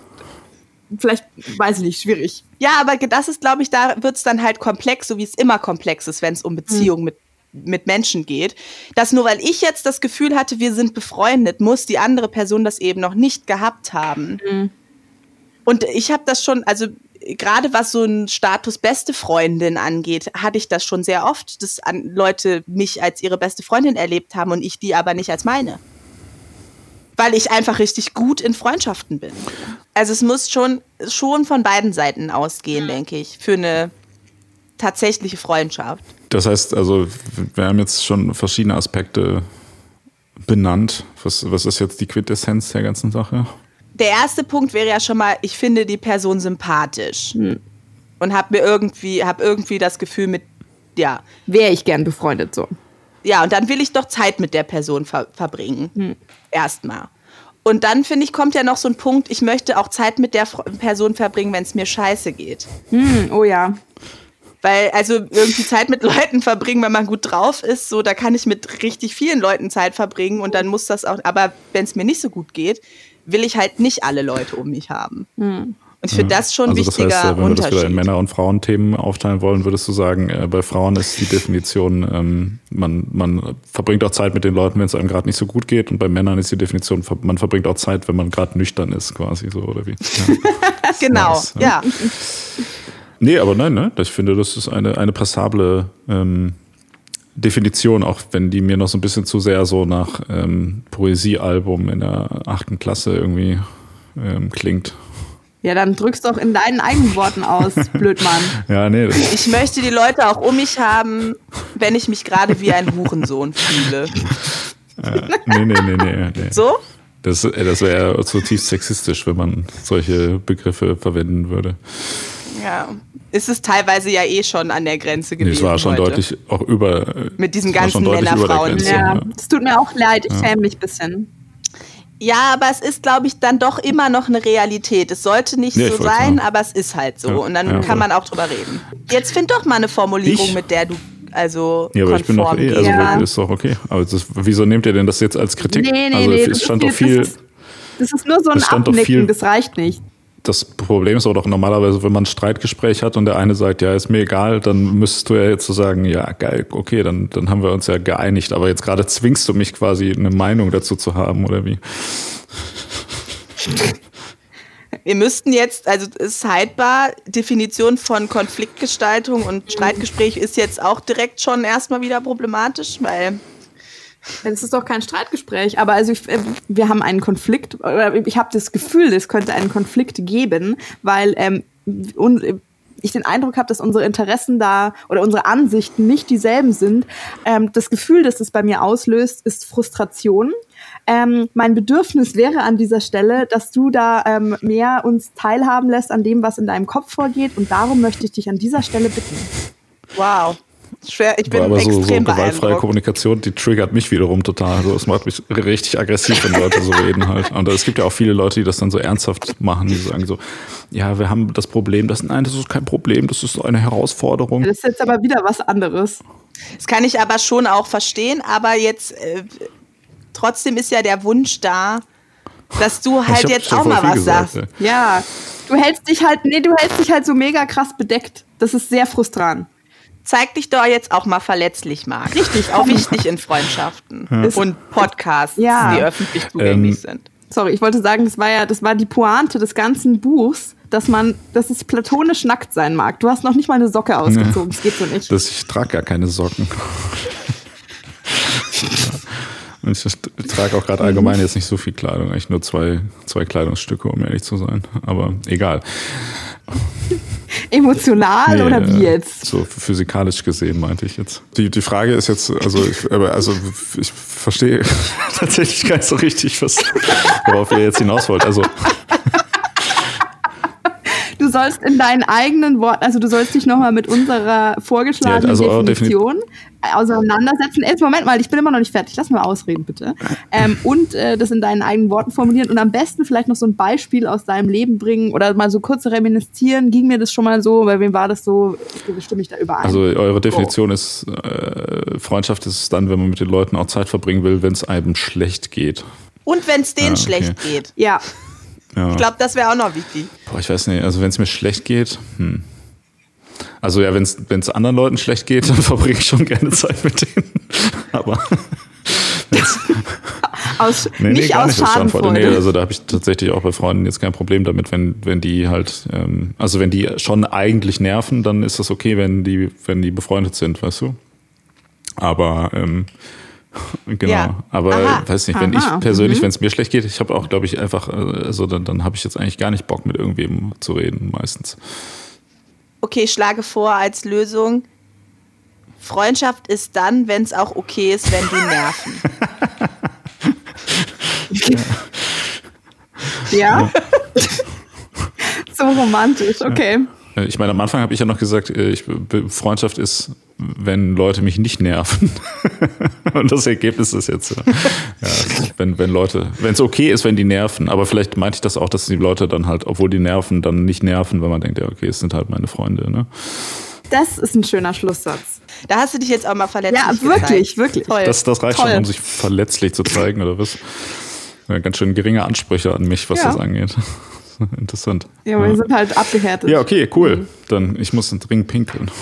vielleicht, weiß ich nicht, schwierig. Ja, aber das ist, glaube ich, da wird es dann halt komplex, so wie es immer komplex ist, wenn es um Beziehungen mhm. mit mit Menschen geht, dass nur weil ich jetzt das Gefühl hatte, wir sind befreundet, muss die andere Person das eben noch nicht gehabt haben. Mhm. Und ich habe das schon, also gerade was so ein Status beste Freundin angeht, hatte ich das schon sehr oft, dass Leute mich als ihre beste Freundin erlebt haben und ich die aber nicht als meine weil ich einfach richtig gut in Freundschaften bin. Also es muss schon, schon von beiden Seiten ausgehen, mhm. denke ich, für eine tatsächliche Freundschaft. Das heißt, also wir haben jetzt schon verschiedene Aspekte benannt. Was, was ist jetzt die Quintessenz der ganzen Sache? Der erste Punkt wäre ja schon mal, ich finde die Person sympathisch. Hm. Und habe mir irgendwie, habe irgendwie das Gefühl mit, ja. Wäre ich gern befreundet so. Ja, und dann will ich doch Zeit mit der Person ver verbringen. Hm. Erstmal. Und dann, finde ich, kommt ja noch so ein Punkt, ich möchte auch Zeit mit der Person verbringen, wenn es mir scheiße geht. Hm, oh ja. Weil, also irgendwie Zeit mit [LAUGHS] Leuten verbringen, wenn man gut drauf ist, so, da kann ich mit richtig vielen Leuten Zeit verbringen und dann muss das auch, aber wenn es mir nicht so gut geht, will ich halt nicht alle Leute um mich haben. Hm. Ich finde das schon also wichtiger das heißt, wenn Unterschied. wir das wieder in Männer- und Frauenthemen aufteilen wollen, würdest du sagen, äh, bei Frauen ist die Definition, ähm, man, man verbringt auch Zeit mit den Leuten, wenn es einem gerade nicht so gut geht. Und bei Männern ist die Definition, man verbringt auch Zeit, wenn man gerade nüchtern ist, quasi so, oder wie? Ja. [LAUGHS] genau, nice, ja. [LAUGHS] Nee, aber nein, ne? Ich finde, das ist eine, eine passable ähm, Definition, auch wenn die mir noch so ein bisschen zu sehr so nach ähm, Poesiealbum in der achten Klasse irgendwie ähm, klingt. Ja, dann drückst doch in deinen eigenen Worten aus, [LAUGHS] Blödmann. ja, nee. Ich möchte die Leute auch um mich haben, wenn ich mich gerade wie ein Hurensohn fühle. Äh, nee, nee, nee, nee, nee. So? Das, äh, das wäre zutiefst sexistisch, wenn man solche Begriffe verwenden würde. Ja, ist es teilweise ja eh schon an der Grenze gewesen. Nee, es war schon heute. deutlich auch über. Mit diesen ganzen Männerfrauen. Ja, es tut mir auch leid, ich ja. schäme mich ein bisschen. Ja, aber es ist, glaube ich, dann doch immer noch eine Realität. Es sollte nicht ja, so sein, aber es ist halt so. Ja, und dann ja, kann man auch drüber reden. Jetzt find doch mal eine Formulierung, ich? mit der du also ja, aber ich bin doch eh, also ja. ist doch okay. Aber das, wieso nehmt ihr denn das jetzt als Kritik? Nee, nee, also nee, es stand doch viel. Das ist, das ist nur so ein Abnicken, das reicht nicht das Problem ist aber doch normalerweise, wenn man ein Streitgespräch hat und der eine sagt, ja, ist mir egal, dann müsstest du ja jetzt so sagen, ja, geil, okay, dann, dann haben wir uns ja geeinigt. Aber jetzt gerade zwingst du mich quasi eine Meinung dazu zu haben, oder wie? Wir müssten jetzt, also Sidebar, Definition von Konfliktgestaltung und Streitgespräch ist jetzt auch direkt schon erstmal wieder problematisch, weil das ist doch kein Streitgespräch, aber also ich, äh, wir haben einen Konflikt, ich habe das Gefühl, es könnte einen Konflikt geben, weil ähm, ich den Eindruck habe, dass unsere Interessen da oder unsere Ansichten nicht dieselben sind. Ähm, das Gefühl, das es bei mir auslöst, ist Frustration. Ähm, mein Bedürfnis wäre an dieser Stelle, dass du da ähm, mehr uns teilhaben lässt an dem, was in deinem Kopf vorgeht. Und darum möchte ich dich an dieser Stelle bitten. Wow. Schwer, ich bin aber so, so gewaltfreie Kommunikation, die triggert mich wiederum total. Also es macht mich richtig aggressiv, wenn Leute so reden halt. Und es gibt ja auch viele Leute, die das dann so ernsthaft machen, die sagen so, ja, wir haben das Problem, das nein, das ist kein Problem, das ist eine Herausforderung. Das ist jetzt aber wieder was anderes. Das kann ich aber schon auch verstehen, aber jetzt äh, trotzdem ist ja der Wunsch da, dass du halt jetzt auch mal was gesagt, sagst. Ja, du hältst dich halt, nee, du hältst dich halt so mega krass bedeckt. Das ist sehr frustrant zeig dich doch jetzt auch mal verletzlich, Marc. Richtig, auch wichtig in Freundschaften ja. und Podcasts, ja. die öffentlich zugänglich ähm, sind. Sorry, ich wollte sagen, das war ja, das war die Pointe des ganzen Buchs, dass man, dass es platonisch nackt sein mag. Du hast noch nicht mal eine Socke ausgezogen, das geht so nicht. Das, ich trage gar keine Socken. ich trage auch gerade allgemein jetzt nicht so viel Kleidung, eigentlich nur zwei, zwei Kleidungsstücke, um ehrlich zu sein. Aber egal. Emotional nee, oder wie jetzt? So physikalisch gesehen meinte ich jetzt. Die, die Frage ist jetzt, also ich, also ich verstehe [LAUGHS] tatsächlich gar nicht so richtig, was, worauf ihr jetzt hinaus wollt. Also sollst in deinen eigenen Worten, also du sollst dich nochmal mit unserer vorgeschlagenen ja, also Definition auseinandersetzen. Jetzt Moment mal, ich bin immer noch nicht fertig. Lass mal ausreden, bitte. Ähm, und äh, das in deinen eigenen Worten formulieren und am besten vielleicht noch so ein Beispiel aus deinem Leben bringen oder mal so kurz reminiszieren. Ging mir das schon mal so? Bei wem war das so? Stimme ich da überein? Also eure Definition oh. ist, äh, Freundschaft ist dann, wenn man mit den Leuten auch Zeit verbringen will, wenn es einem schlecht geht. Und wenn es denen ja, okay. schlecht geht. Ja. Ja. Ich glaube, das wäre auch noch wichtig. Boah, ich weiß nicht, also wenn es mir schlecht geht, hm. Also ja, wenn es anderen Leuten schlecht geht, dann [LAUGHS] verbringe ich schon gerne Zeit mit denen. Aber [LAUGHS] [LAUGHS] aus, nee, nicht nee, gar aus nicht Schadenfreude. Nee, also da habe ich tatsächlich auch bei Freunden jetzt kein Problem damit, wenn, wenn die halt, ähm, also wenn die schon eigentlich nerven, dann ist das okay, wenn die, wenn die befreundet sind, weißt du? Aber ähm, [LAUGHS] Genau, ja. aber Aha. weiß nicht, wenn Aha. ich persönlich, mhm. wenn es mir schlecht geht, ich habe auch, glaube ich, einfach, also dann, dann habe ich jetzt eigentlich gar nicht Bock mit irgendwem zu reden, meistens. Okay, schlage vor als Lösung, Freundschaft ist dann, wenn es auch okay ist, wenn die nerven. [LAUGHS] ja. [LAUGHS] so romantisch, okay. Äh, ich meine, am Anfang habe ich ja noch gesagt, äh, ich, Freundschaft ist, wenn Leute mich nicht nerven. [LAUGHS] Und das Ergebnis ist jetzt, ja, wenn, wenn Leute, wenn es okay ist, wenn die nerven. Aber vielleicht meinte ich das auch, dass die Leute dann halt, obwohl die nerven, dann nicht nerven, wenn man denkt, ja, okay, es sind halt meine Freunde. Ne? Das ist ein schöner Schlusssatz. Da hast du dich jetzt auch mal verletzlich Ja, wirklich, gezeigt. wirklich. Toll. Das, das reicht Toll. schon, um sich verletzlich zu zeigen, oder was? Ja, ganz schön geringe Ansprüche an mich, was ja. das angeht. [LAUGHS] interessant. Ja, wir ja. sind halt abgehärtet. Ja, okay, cool. Mhm. Dann, ich muss dringend pinkeln. [LAUGHS]